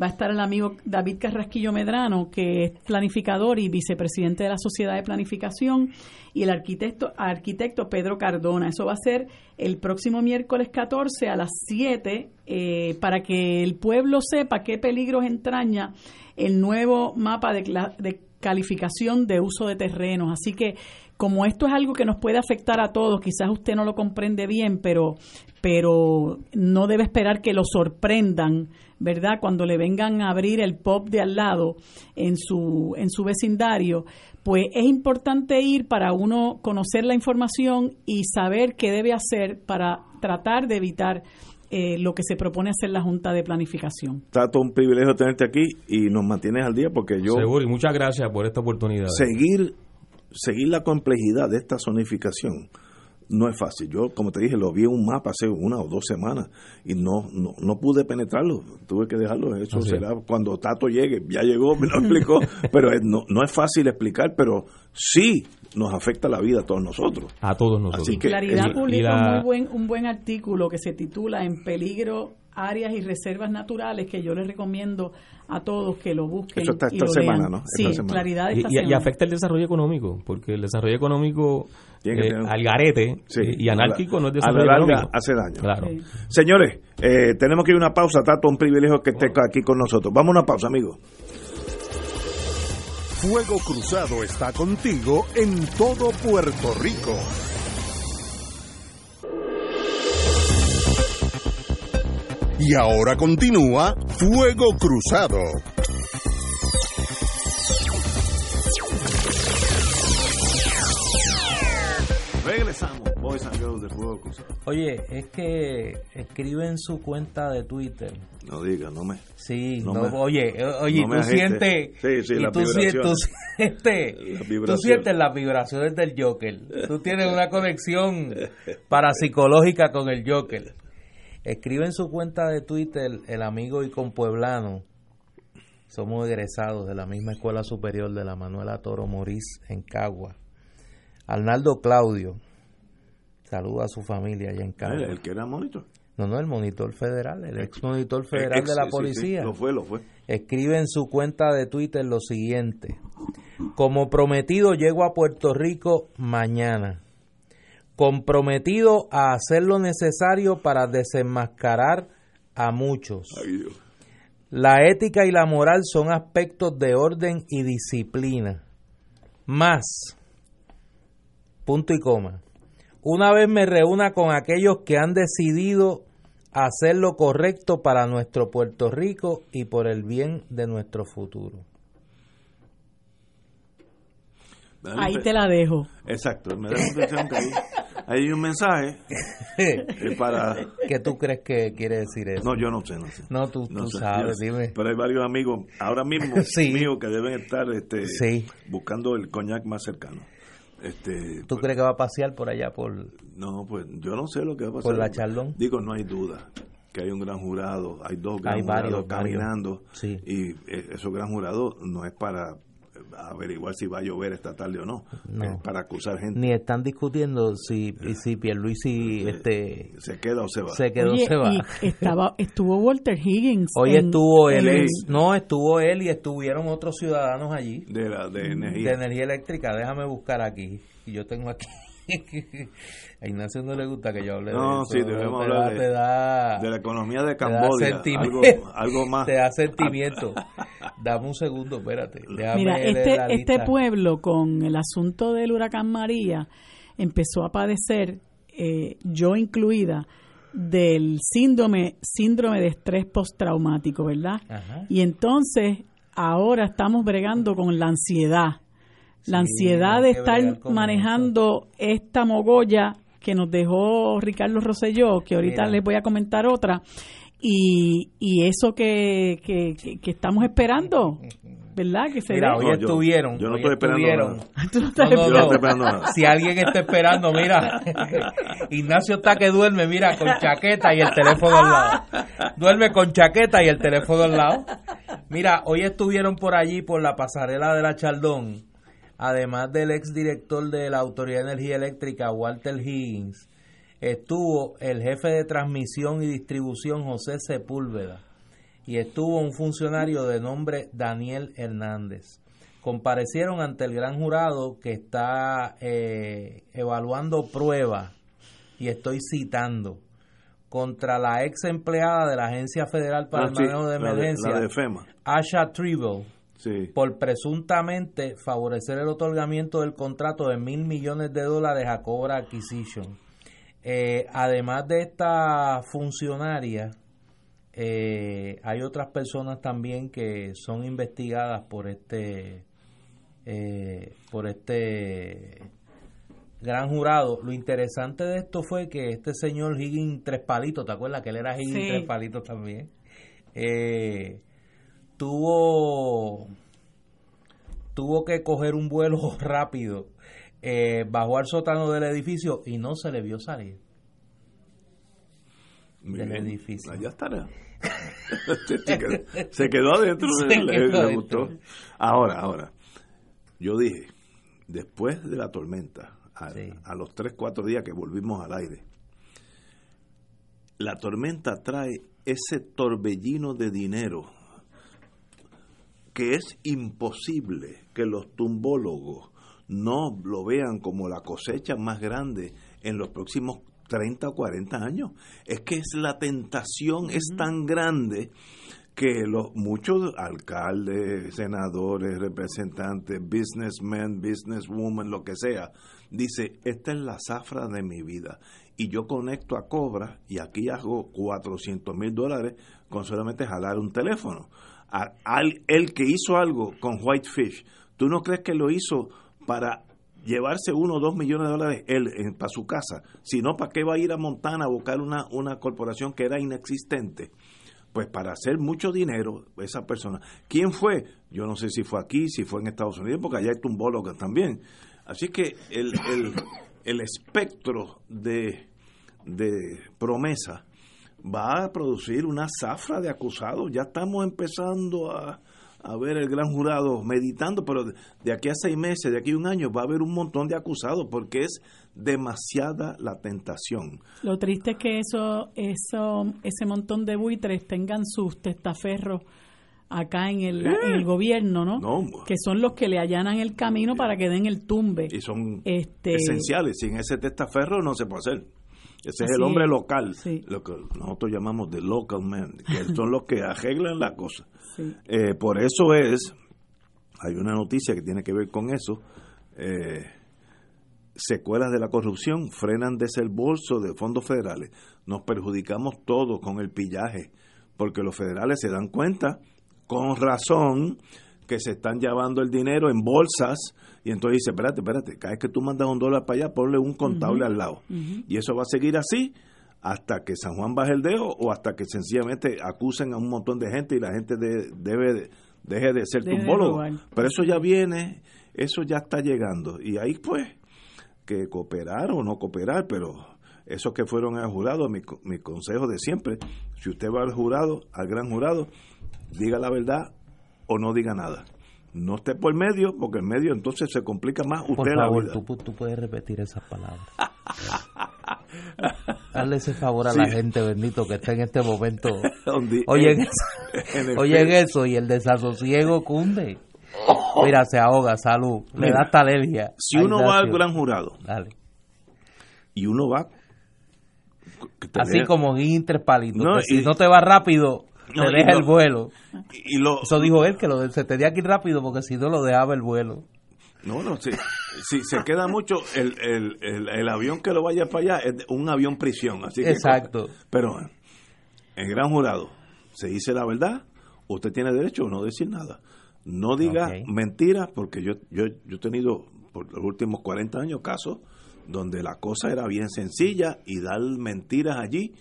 va a estar el amigo David Carrasquillo Medrano, que es planificador y vicepresidente de la Sociedad de Planificación, y el arquitecto, arquitecto Pedro Cardona. Eso va a ser el próximo miércoles 14 a las 7, eh, para que el pueblo sepa qué peligros entraña el nuevo mapa de, de calificación de uso de terrenos. Así que como esto es algo que nos puede afectar a todos, quizás usted no lo comprende bien, pero, pero no debe esperar que lo sorprendan, ¿verdad? Cuando le vengan a abrir el pop de al lado en su, en su vecindario, pues es importante ir para uno conocer la información y saber qué debe hacer para tratar de evitar eh, lo que se propone hacer la Junta de Planificación. Tato, un privilegio tenerte aquí y nos mantienes al día porque yo... Seguro, y muchas gracias por esta oportunidad. Seguir, seguir la complejidad de esta zonificación no es fácil. Yo, como te dije, lo vi en un mapa hace una o dos semanas y no no, no pude penetrarlo. Tuve que dejarlo. Eso será cuando Tato llegue. Ya llegó, me lo explicó. pero no, no es fácil explicar, pero sí nos afecta la vida a todos nosotros. A todos nosotros. Así que, Claridad publicó muy buen, un buen artículo que se titula En peligro áreas y reservas naturales que yo les recomiendo a todos que lo busquen. Eso está esta semana, ¿no? sí, claridad esta y, semana. y, afecta el desarrollo económico, porque el desarrollo económico eh, al garete y anárquico no es desarrollo económico. hace daño. Claro. Señores, eh, tenemos que ir a una pausa. Tato, un privilegio que esté aquí con nosotros. Vamos a una pausa, amigos. Fuego Cruzado está contigo en todo Puerto Rico. Y ahora continúa Fuego Cruzado. Regresamos, Boys and Girls de Fuego Cruzado. Oye, es que escribe en su cuenta de Twitter. No digas, no me. Sí, no me, oye, eh, oye, tú sientes. Sí, sí, la vibración, sientes la tú sientes las vibraciones del Joker. Tú tienes una conexión parapsicológica con el Joker. Escribe en su cuenta de Twitter el amigo y compueblano. Somos egresados de la misma escuela superior de la Manuela Toro Morís en Cagua. Arnaldo Claudio. Saluda a su familia allá en Cagua. El, el que era monitor. No, no, el monitor federal, el ex monitor federal Ex- de la sí, sí, sí, policía. Lo fue, lo fue. Escribe en su cuenta de Twitter lo siguiente. Como prometido, llego a Puerto Rico mañana. Comprometido a hacer lo necesario para desenmascarar a muchos. Ay, Dios. La ética y la moral son aspectos de orden y disciplina. Más, punto y coma, una vez me reúna con aquellos que han decidido hacer lo correcto para nuestro Puerto Rico y por el bien de nuestro futuro. Ahí te la dejo. Exacto, me da la impresión que ahí hay un mensaje eh, para... ¿Qué tú crees que quiere decir eso? No, yo no sé, no sé. No, tú, No tú sé, sabes, yo- dime. Pero hay varios amigos ahora mismo Sí. míos que deben estar este, Sí. buscando el coñac más cercano. Este, ¿Tú pues, crees que va a pasear por allá por, No, pues yo no sé lo que va a pasar. por la Charlón? Digo, no hay duda que hay un gran jurado, hay dos gran Hay varios, jurados caminando Sí. y eh, esos gran jurados no es para averiguar si va a llover esta tarde o no, No. es para acusar gente. Ni están discutiendo si, si Pierluisi este, Se queda o se va. se quedó Oye, se va. y estaba, estuvo Walter Higgins. Hoy en- estuvo él, en- no, estuvo él y estuvieron otros ciudadanos allí De la de de energía. energía eléctrica. Déjame buscar aquí. Y yo tengo aquí. A Ignacio no le gusta que yo hable No, de eso. sí, debemos te hablar da, de- te da, de la economía de te da Camboya, algo, algo más. Te da sentimiento. Dame un segundo, espérate. Déjame Mira, este, la este lista. pueblo con el asunto del huracán María empezó a padecer, eh, yo incluida, del síndrome, síndrome de estrés postraumático, ¿verdad? Ajá. Y entonces ahora estamos bregando con la ansiedad. La Sí, ansiedad de estar manejando esta mogolla que nos dejó Ricardo Rosselló, que ahorita Mira. les voy a comentar otra, y, y eso que, que, que- que estamos esperando, ¿verdad? Que se Mira, hoy No, yo- estuvieron. yo no hoy estoy esperando estuvieron. nada. Tú no estás No, no, Yo no. estoy esperando nada. Si alguien está esperando, mira, Ignacio está que duerme, mira, con chaqueta y el teléfono al lado. Duerme con chaqueta y el teléfono al lado. Mira, hoy estuvieron por allí, por la pasarela de la Chaldón, además del exdirector de la Autoridad de Energía Eléctrica, Walter Higgins, estuvo el jefe de transmisión y distribución, José Sepúlveda, y estuvo un funcionario de nombre Daniel Hernández. Comparecieron ante el gran jurado que está eh, evaluando pruebas, y estoy citando, contra la ex empleada de la Agencia Federal para Ah, el sí, Manejo de Emergencia, de. Asha Tribble, Sí. por presuntamente favorecer el otorgamiento del contrato de mil millones de dólares a Cobra Acquisition. Eh, además de esta funcionaria, eh, hay otras personas también que son investigadas por este eh, por este gran jurado. Lo interesante de esto fue que este señor Higgins Tres Palitos, ¿te acuerdas que él era Higgins Sí. Tres Palitos también? Eh, tuvo tuvo que coger un vuelo rápido, eh, bajó al sótano del edificio y no se le vio salir. Muy del bien. edificio. Allá estará. se, quedó, se quedó adentro. Se le, quedó le adentro. gustó. Ahora, ahora. Yo dije, después de la tormenta, a, Sí. a los 3, 4 días que volvimos al aire, la tormenta trae ese torbellino de dinero que es imposible que los tumbólogos no lo vean como la cosecha más grande en los próximos 30 o 40 años. Es que es la tentación es tan grande que los muchos alcaldes, senadores, representantes, businessmen, businesswomen, lo que sea, dice, esta es la zafra de mi vida. Y yo conecto a Cobra y aquí hago 400 mil dólares con solamente jalar un teléfono. El que hizo algo con Whitefish, ¿tú no crees que lo hizo para llevarse uno o dos millones de dólares él para su casa, sino para qué va a ir a Montana a buscar una, una corporación que era inexistente. Pues para hacer mucho dinero, esa persona. ¿Quién fue? Yo no sé si fue aquí, si fue en Estados Unidos, porque allá hay tumbólogos también. Así que el, el, el espectro de, de promesa va a producir una zafra de acusados. Ya estamos empezando a, a ver el gran jurado meditando, pero de, aquí a seis meses, de aquí a un año, va a haber un montón de acusados porque es demasiada la tentación. Lo triste es que eso, eso, ese montón de buitres tengan sus testaferros acá en el, en el gobierno, ¿no? Que son los que le allanan el camino para que den el tumbe. Y son este, esenciales. Sin ese testaferro no se puede hacer. Ese es el hombre local, lo que nosotros llamamos de local men, que son los que arreglan la cosa. Eh, por eso es, hay una noticia que tiene que ver con eso, eh, secuelas de la corrupción frenan bolso de fondos federales. Nos perjudicamos todos con el pillaje, porque los federales se dan cuenta, con razón, que se están llevando el dinero en bolsas y entonces dice, espérate, espérate, cada vez que tú mandas un dólar para allá, ponle un contable al lado. Y eso va a seguir así hasta que San Juan baje el dedo o hasta que sencillamente acusen a un montón de gente y la gente debe deje de ser tumbólogo. Pero eso ya viene, eso ya está llegando. Y ahí pues, que cooperar o no cooperar, pero esos que fueron al jurado, mi, mi consejo de siempre, si usted va al jurado, al gran jurado, diga la verdad o no diga nada. No esté por medio, porque en medio entonces se complica más usted por favor, la Tú, tú puedes repetir esas palabras. Hazle ese favor a la gente, bendito, que está en este momento. Oye, eso, oyen eso y el desasosiego cunde. Mira, se ahoga, salud. Le da hasta alergia. Si uno va al gran jurado Dale. y uno va. Así como en tres palitos. si no te va rápido, te deja el vuelo. Y lo, Eso dijo él, que lo, se tenía que ir rápido porque si no lo dejaba el vuelo. No, no, si, si se queda mucho, el, el, el, avión que lo vaya para allá es un avión prisión. Así Exacto. pero en gran jurado, se dice la verdad, usted tiene derecho a no decir nada. No diga mentiras, porque yo, yo, yo he tenido por los últimos 40 años casos donde la cosa era bien sencilla y dar mentiras allí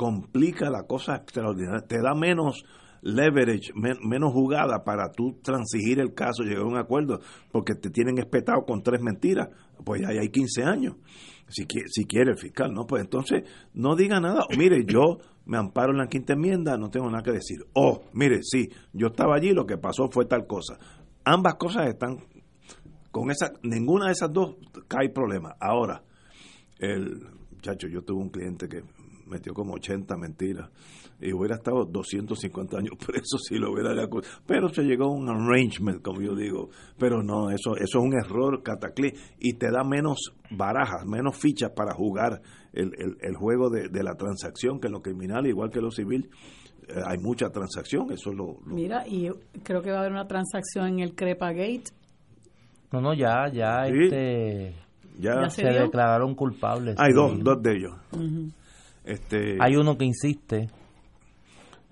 complica la cosa extraordinaria, te da menos leverage, menos jugada para tú transigir el caso, llegar a un acuerdo, porque te tienen espetado con tres mentiras, pues ahí hay 15 años, si, si quiere el fiscal, ¿no? Pues entonces no diga nada, mire, yo me amparo en la quinta enmienda, no tengo nada que decir, oh, mire, sí, yo estaba allí, lo que pasó fue tal cosa. Ambas cosas están, con esa, ninguna de esas dos cae problema. Ahora, el muchacho, yo tuve un cliente que metió como 80 mentiras y hubiera estado 250 años preso si lo hubiera pero se llegó a un arrangement como yo digo. Pero no eso eso es un error cataclísmico y te da menos barajas menos fichas para jugar el, el, juego de, la transacción que en lo criminal igual que en lo civil eh, hay mucha transacción eso lo, mira y creo que va a haber una transacción en el Crepa Gate. No no ya ya este ya, se, declararon culpables hay dos dos de ellos este, Hay uno que insiste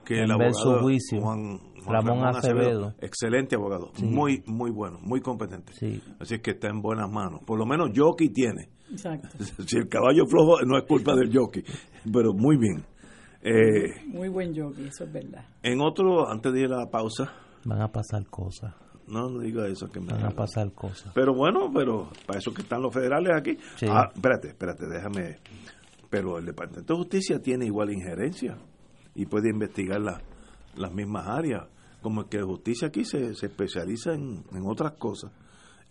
que en ver su juicio, Juan, Ramón, Acevedo. Excelente abogado, muy muy bueno, muy competente. Así que está en buenas manos. Por lo menos jockey tiene. Exacto. si el caballo flojo no es culpa del jockey, pero muy bien. Eh, muy buen jockey, eso es verdad. En otro, antes de ir a la pausa. Van a pasar cosas. No, no diga eso que me van a pasar cosas. Pero bueno, pero para eso que están los federales aquí. Ah, espérate, espérate, déjame pero el Departamento de Justicia tiene igual injerencia y puede investigar las mismas áreas. Como que la justicia aquí se, especializa en, otras cosas.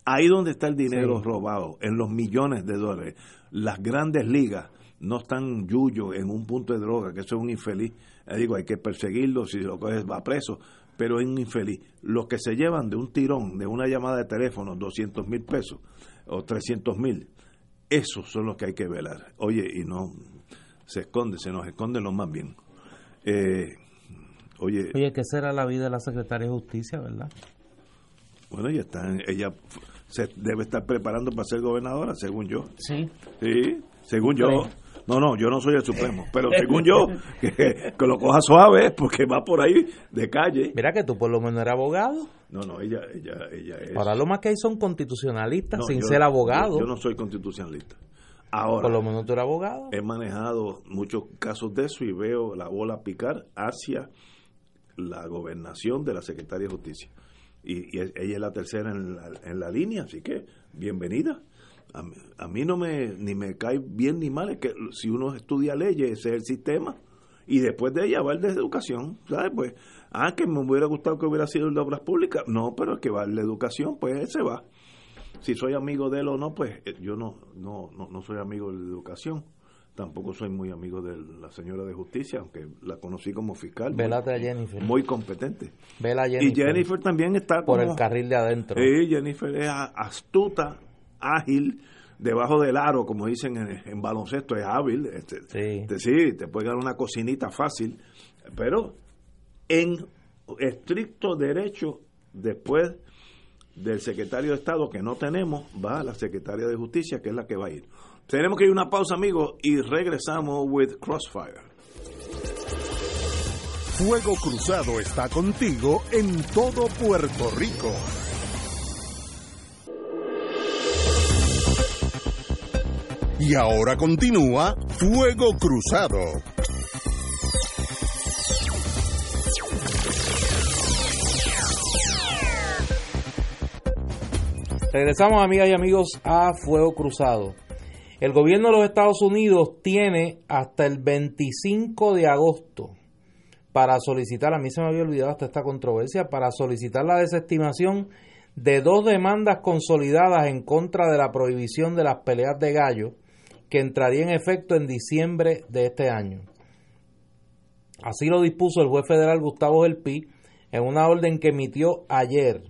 Ahí donde está el dinero robado, en los millones de dólares. Las grandes ligas no están yuyo en un punto de droga, que eso es un infeliz. Eh, digo, hay que perseguirlo, si lo coges va preso, pero es un infeliz. Los que se llevan de un tirón, de una llamada de teléfono, 200 mil pesos o 300 mil, esos son los que hay que velar. Oye, y no se esconde, se nos esconde lo más bien. Eh, oye, oye, ¿qué será la vida de la secretaria de Justicia, verdad? Bueno, ella está, ella se debe estar preparando para ser gobernadora, según yo. Sí. Sí, según yo. No, no, yo no soy el Supremo, pero según yo, que, que, lo coja suave, porque va por ahí de calle. Mira que tú por lo menos eres abogado. No, no, ella, ella, ella es. Ahora lo más que hay son constitucionalistas sin ser abogados. Yo, no soy constitucionalista. Ahora. Por lo menos tú eres abogado. He manejado muchos casos de eso y veo la bola picar hacia la gobernación de la Secretaria de Justicia. Y, ella es la tercera en la, en la línea, así que bienvenida. A mí, no me ni me cae bien ni mal, es que si uno estudia leyes, ese es el sistema, y después de ella va el de educación, ¿sabes? Pues Ah, que me hubiera gustado que hubiera sido el de obras públicas. No, pero es que va la educación, pues ese va. Si soy amigo de él o no, pues eh, yo no, no, no, soy amigo de la educación. Tampoco soy muy amigo de la señora de justicia, aunque la conocí como fiscal. Velate a Jennifer. Muy competente. Vela a Jennifer. Y Jennifer también está Por el carril de adentro. Sí, Jennifer es astuta, ágil, debajo del aro, como dicen en, baloncesto, es hábil. Este, sí. Te, sí, te puede dar una cocinita fácil, pero en estricto derecho después del secretario de Estado que no tenemos, va a la secretaria de Justicia, que es la que va a ir. Tenemos que ir a una pausa, amigos, y regresamos with Crossfire. Fuego Cruzado está contigo en todo Puerto Rico. Y ahora continúa Fuego Cruzado. Regresamos, amigas y amigos, a Fuego Cruzado. El gobierno de los Estados Unidos tiene hasta el 25 de agosto para solicitar, a mí se me había olvidado hasta esta controversia, para solicitar la desestimación de dos demandas consolidadas en contra de la prohibición de las peleas de gallo que entraría en efecto en diciembre de este año. Así lo dispuso el juez federal Gustavo Gelpi en una orden que emitió ayer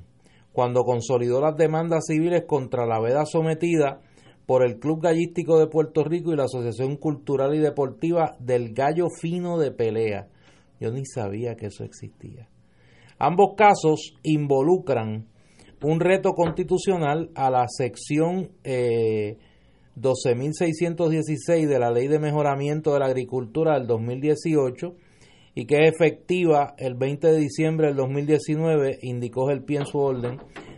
cuando consolidó las demandas civiles contra la veda sometida por el Club Gallístico de Puerto Rico y la Asociación Cultural y Deportiva del Gallo Fino de Pelea. Yo ni sabía que eso existía. Ambos casos involucran un reto constitucional a la sección 12.616 eh, de la Ley de Mejoramiento de la Agricultura del 2018 y que es efectiva el 20 de diciembre del 2019, indicó el pie en su orden,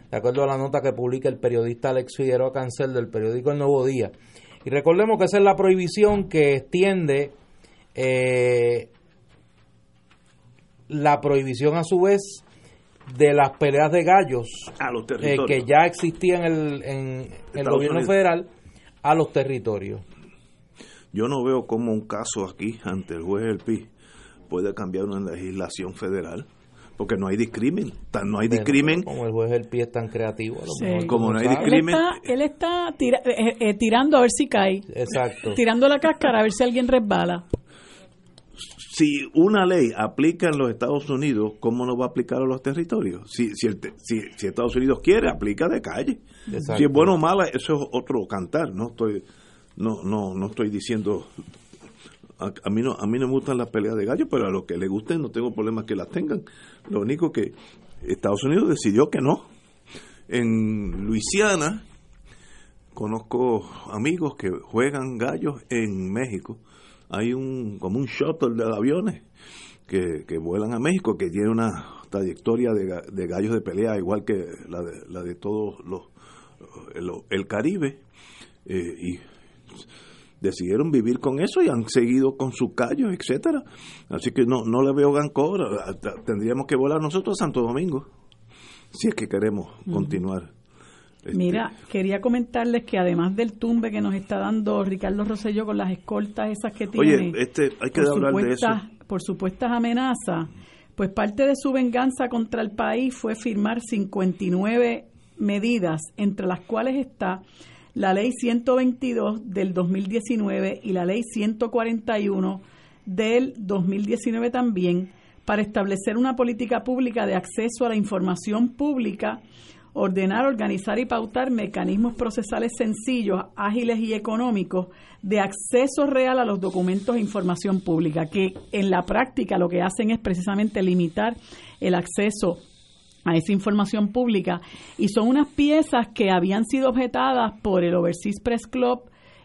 de acuerdo a la nota que publica el periodista Alex Figueroa Cancel del periódico El Nuevo Día. Y recordemos que esa es la prohibición que extiende eh, la prohibición a su vez de las peleas de gallos a los eh, que ya existían en el, en el gobierno federal a los territorios. Yo no veo como un caso aquí ante el juez del PI puede cambiar una legislación federal porque no hay discrimen no hay discrimen. como el juez del pie es tan creativo como no hay discrimen. Él está, eh, eh, tirando a ver si cae. Exacto. Tirando la cáscara a ver si alguien resbala si una ley aplica en los Estados Unidos, ¿cómo no va a aplicar a los territorios? Si, si, si, si Estados Unidos quiere, aplica de calle. Si es bueno o mala, eso es otro cantar. No estoy, no, no, no estoy diciendo a, mí no a mí no me gustan las peleas de gallo, pero a los que les gusten no tengo problema que las tengan. Lo único que Estados Unidos decidió que no. En Luisiana conozco amigos que juegan gallos en México. Hay un como un shuttle de aviones que, que vuelan a México que tiene una trayectoria de, de gallos de pelea igual que la de, la de todos los el, Caribe eh, y decidieron vivir con eso y han seguido con sus callos, etcétera. Así que no, no le veo gancor. Tendríamos que volar nosotros a Santo Domingo, si es que queremos continuar. Este, Mira, quería comentarles que además del tumbe que nos está dando Ricardo Rosselló con las escoltas esas que tiene, Oye, este, hay que hablar de eso. por supuestas amenazas, pues parte de su venganza contra el país fue firmar 59 medidas, entre las cuales está la ley 122 del 2019 y la ley 141 del 2019 también, para establecer una política pública de acceso a la información pública, ordenar, organizar y pautar mecanismos procesales sencillos, ágiles y económicos de acceso real a los documentos e información pública, que en la práctica lo que hacen es precisamente limitar el acceso a esa información pública. Y son unas piezas que habían sido objetadas por el Overseas Press Club,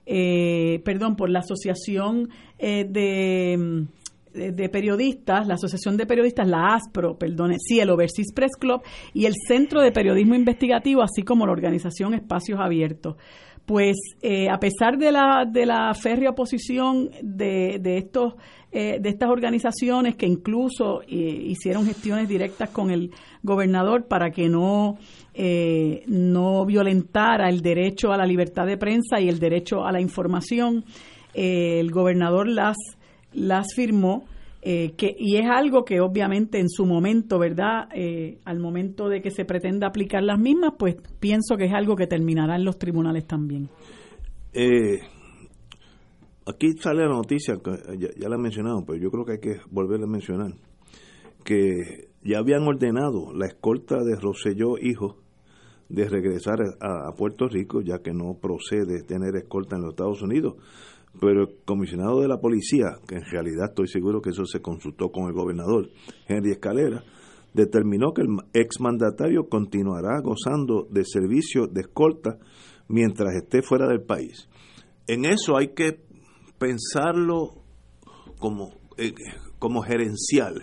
eh, perdón, por la Asociación eh, de de periodistas, la Asociación de Periodistas, la ASPRO, perdone, sí, el Overseas Press Club y el Centro de Periodismo Investigativo, así como la organización Espacios Abiertos. Pues eh, a pesar de la, de la férrea oposición de, de estos eh, de estas organizaciones que incluso eh, hicieron gestiones directas con el gobernador para que no no violentara el derecho a la libertad de prensa y el derecho a la información el gobernador las las firmó eh, que, y es algo que obviamente en su momento, ¿verdad? Eh, al momento de que se pretenda aplicar las mismas, pues pienso que es algo que terminará en los tribunales también. Eh, aquí sale la noticia, ya, ya, la he mencionado, pero yo creo que hay que volver a mencionar, que ya habían ordenado la escolta de Roselló Hijo de regresar a Puerto Rico, ya que no procede tener escolta en los Estados Unidos pero el comisionado de la policía, que en realidad estoy seguro que eso se consultó con el gobernador, Henry Escalera, determinó que el exmandatario continuará gozando de servicio de escolta mientras esté fuera del país. En eso hay que pensarlo como, eh, como gerencial.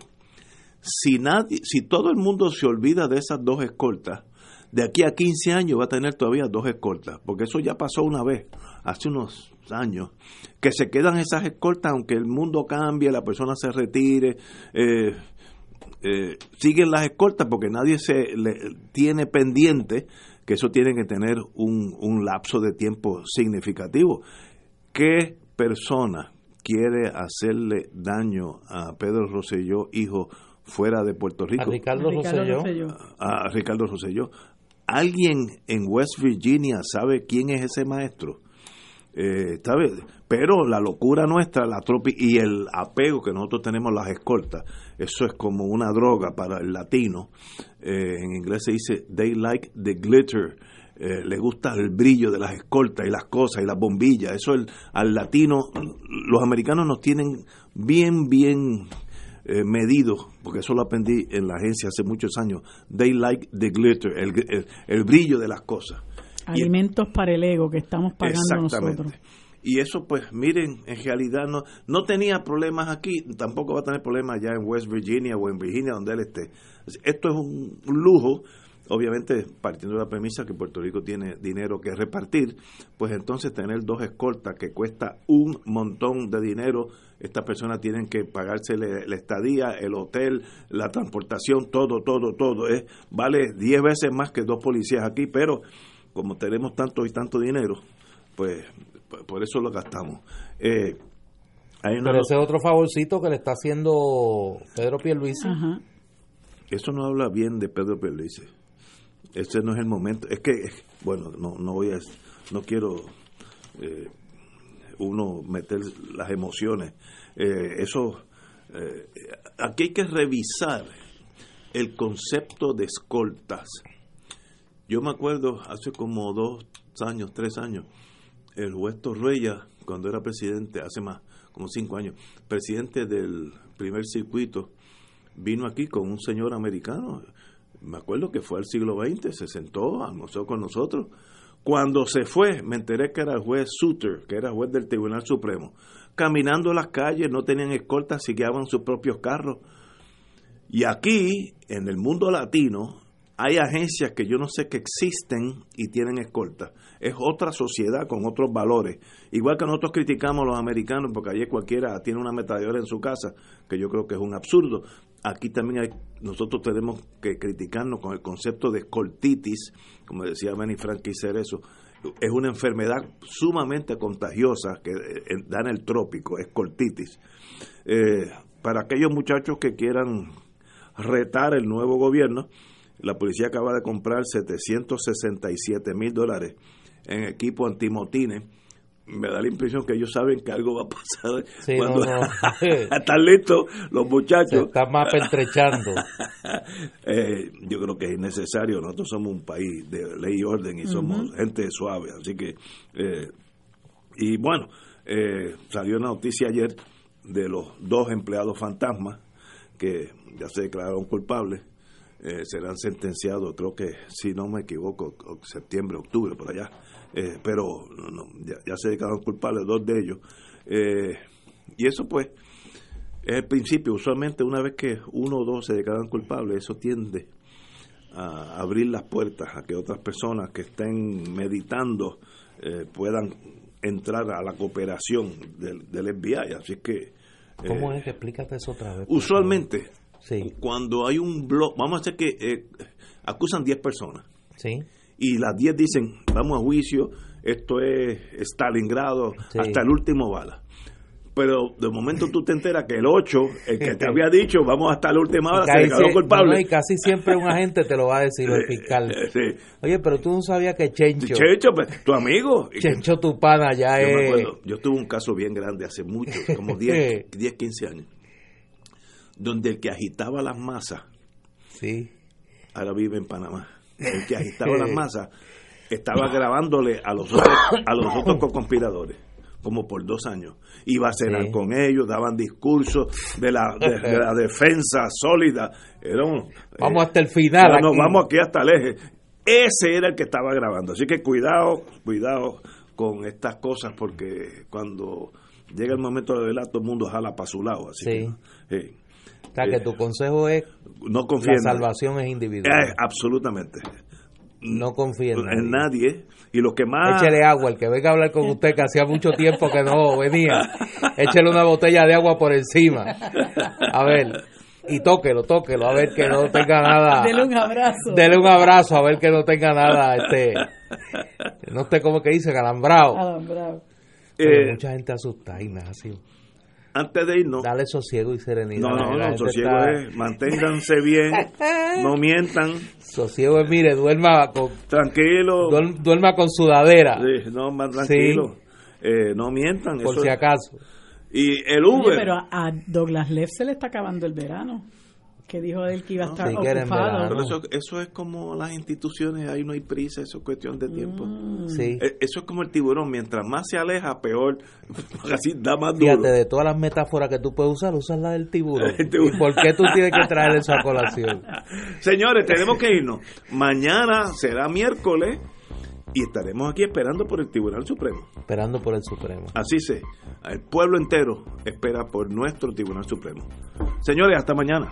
Si, nadie, si todo el mundo se olvida de esas dos escoltas, de aquí a 15 años va a tener todavía dos escoltas, porque eso ya pasó una vez, hace unos años, que se quedan esas escoltas aunque el mundo cambie, la persona se retire, eh, eh, siguen las escoltas porque nadie se le, tiene pendiente que eso tiene que tener un, un lapso de tiempo significativo. ¿Qué persona quiere hacerle daño a Pedro Rosselló, hijo, fuera de Puerto Rico? A Ricardo, Rosselló. A, a Ricardo Rosselló. ¿Alguien en West Virginia sabe quién es ese maestro? Eh, pero la locura nuestra la tropi y el apego que nosotros tenemos a las escoltas, eso es como una droga para el latino. Eh, en inglés se dice, they like the glitter. Eh, le gusta el brillo de las escoltas y las cosas y las bombillas. Eso el, al latino, los americanos nos tienen bien, bien eh, medidos, porque eso lo aprendí en la agencia hace muchos años. They like the glitter, el, el brillo de las cosas. Alimentos para el ego que estamos pagando nosotros. Y eso, pues, miren, en realidad no, no tenía problemas aquí, tampoco va a tener problemas allá en West Virginia o en Virginia, donde él esté. Esto es un, lujo, obviamente partiendo de la premisa que Puerto Rico tiene dinero que repartir, pues entonces tener dos escoltas que cuesta un montón de dinero, estas personas tienen que pagarse la estadía, el hotel, la transportación, todo, todo, todo, es vale 10 veces más que dos policías aquí, pero como tenemos tanto y tanto dinero, pues, pues por eso lo gastamos. Eh, Pero ese otro favorcito que le está haciendo Pedro Pierluisi. Eso no habla bien de Pedro Pierluisi. Ese no es el momento. Es que, bueno, no, no voy a, no quiero eh, uno meter las emociones. Eh, eso, eh, aquí hay que revisar el concepto de escoltas yo me acuerdo hace como dos años, tres años, el juez Torruella, cuando era presidente, hace más, como cinco años, presidente del primer circuito, vino aquí con un señor americano, me acuerdo que fue al siglo XX, se sentó, almorzó con nosotros. Cuando se fue, me enteré que era el juez Suter, que era juez del Tribunal Supremo. Caminando las calles, no tenían escoltas, se guiaban sus propios carros. Y aquí, en el mundo latino, hay agencias que yo no sé que existen y tienen escolta. Es otra sociedad con otros valores. Igual que nosotros criticamos a los americanos porque allí cualquiera tiene una metralladora en su casa, que yo creo que es un absurdo. Aquí también hay, nosotros tenemos que criticarnos con el concepto de escoltitis, como decía Benny Frankie eso Es una enfermedad sumamente contagiosa que eh, da en el trópico, escoltitis. Eh, para aquellos muchachos que quieran retar el nuevo gobierno, la policía acaba de comprar 767 mil dólares en equipo antimotines. Me da la impresión que ellos saben que algo va a pasar cuando están listos los muchachos. están más entrechando. Eh, yo creo que es necesario. Nosotros somos un país de ley y orden y somos gente suave. Así que, eh, y bueno, eh, salió una noticia ayer de los dos empleados fantasmas que ya se declararon culpables eh, serán sentenciados, creo que, si no me equivoco, septiembre, octubre, por allá. Eh, pero ya, se declararon culpables dos de ellos. Eh, y eso pues es el principio. Usualmente una vez que uno o dos se declaran culpables, eso tiende a abrir las puertas a que otras personas que estén meditando eh, puedan entrar a la cooperación del, del FBI. Así que... ¿Cómo eh, es? Explícate eso otra vez. Usualmente, Sí, cuando hay un blog, vamos a hacer que eh, acusan 10 personas sí. y las 10 dicen, vamos a juicio, esto es Stalingrado, Sí. hasta el último bala. Pero de momento tú te enteras que el 8, el que te había dicho, vamos hasta la última hora, se declaró culpable. no, y casi siempre un agente te lo va a decir, el fiscal. Eh, sí. Oye, pero tú no sabías que Chencho, pues, tu amigo. Chencho tu pana ya Yo me es... acuerdo, yo tuve un caso bien grande hace mucho, como 10, 10 15 años, donde el que agitaba las masas, Sí, ahora vive en Panamá, el que agitaba las masas, estaba grabándole a los otros, a los otros conspiradores como por dos años. Iba a cenar Sí. con ellos, daban discursos de la, de, de la defensa sólida. Era un- Vamos eh, hasta el final. no, aquí. vamos aquí hasta el eje. Ese era el que estaba grabando. Así que cuidado, cuidado con estas cosas porque cuando llega el momento de velar, todo el mundo jala para su lado. Así Sí. que, eh, O sea, que tu consejo es, no confía la salvación es individual. Eh, absolutamente. no confía en nadie. En nadie. Y los que más... Échele agua, el que venga a hablar con usted, que hacía mucho tiempo que no venía. Échele una botella de agua por encima. A ver, y tóquelo, tóquelo, a ver que no tenga nada. Dele un abrazo. Dele un abrazo, a ver que no tenga nada, este. No esté como que dice, alambrado. Alambrado. Pero eh, mucha gente asustada, Ignacio. Antes de irnos... Dale sosiego y serenidad. No, no, no, sosiego está- es, manténganse bien, no mientan, Sosiego es, mire, duerma con, tranquilo, duerm- duerma con sudadera, sí, no, más tranquilo, eh, no mientan. por eso si es- acaso. Y el Oye, Uber, pero a, a Douglas Leff se le está acabando el verano. Que dijo él que iba a estar en ocupado. pero eso, eso es como las instituciones, ahí no hay prisa, eso es cuestión de tiempo. Mm. Sí. Eh, Eso es como el tiburón, mientras más se aleja, peor, así da más duro. Fíjate, de todas las metáforas que tú puedes usar, usas la del tiburón. Tiburón. ¿Y por qué tú tienes que traer eso a colación? Señores, tenemos que irnos. Mañana será miércoles y estaremos aquí esperando por el Tribunal Supremo. Esperando por el Supremo. Así se, el pueblo entero espera por nuestro Tribunal Supremo. Señores, hasta mañana.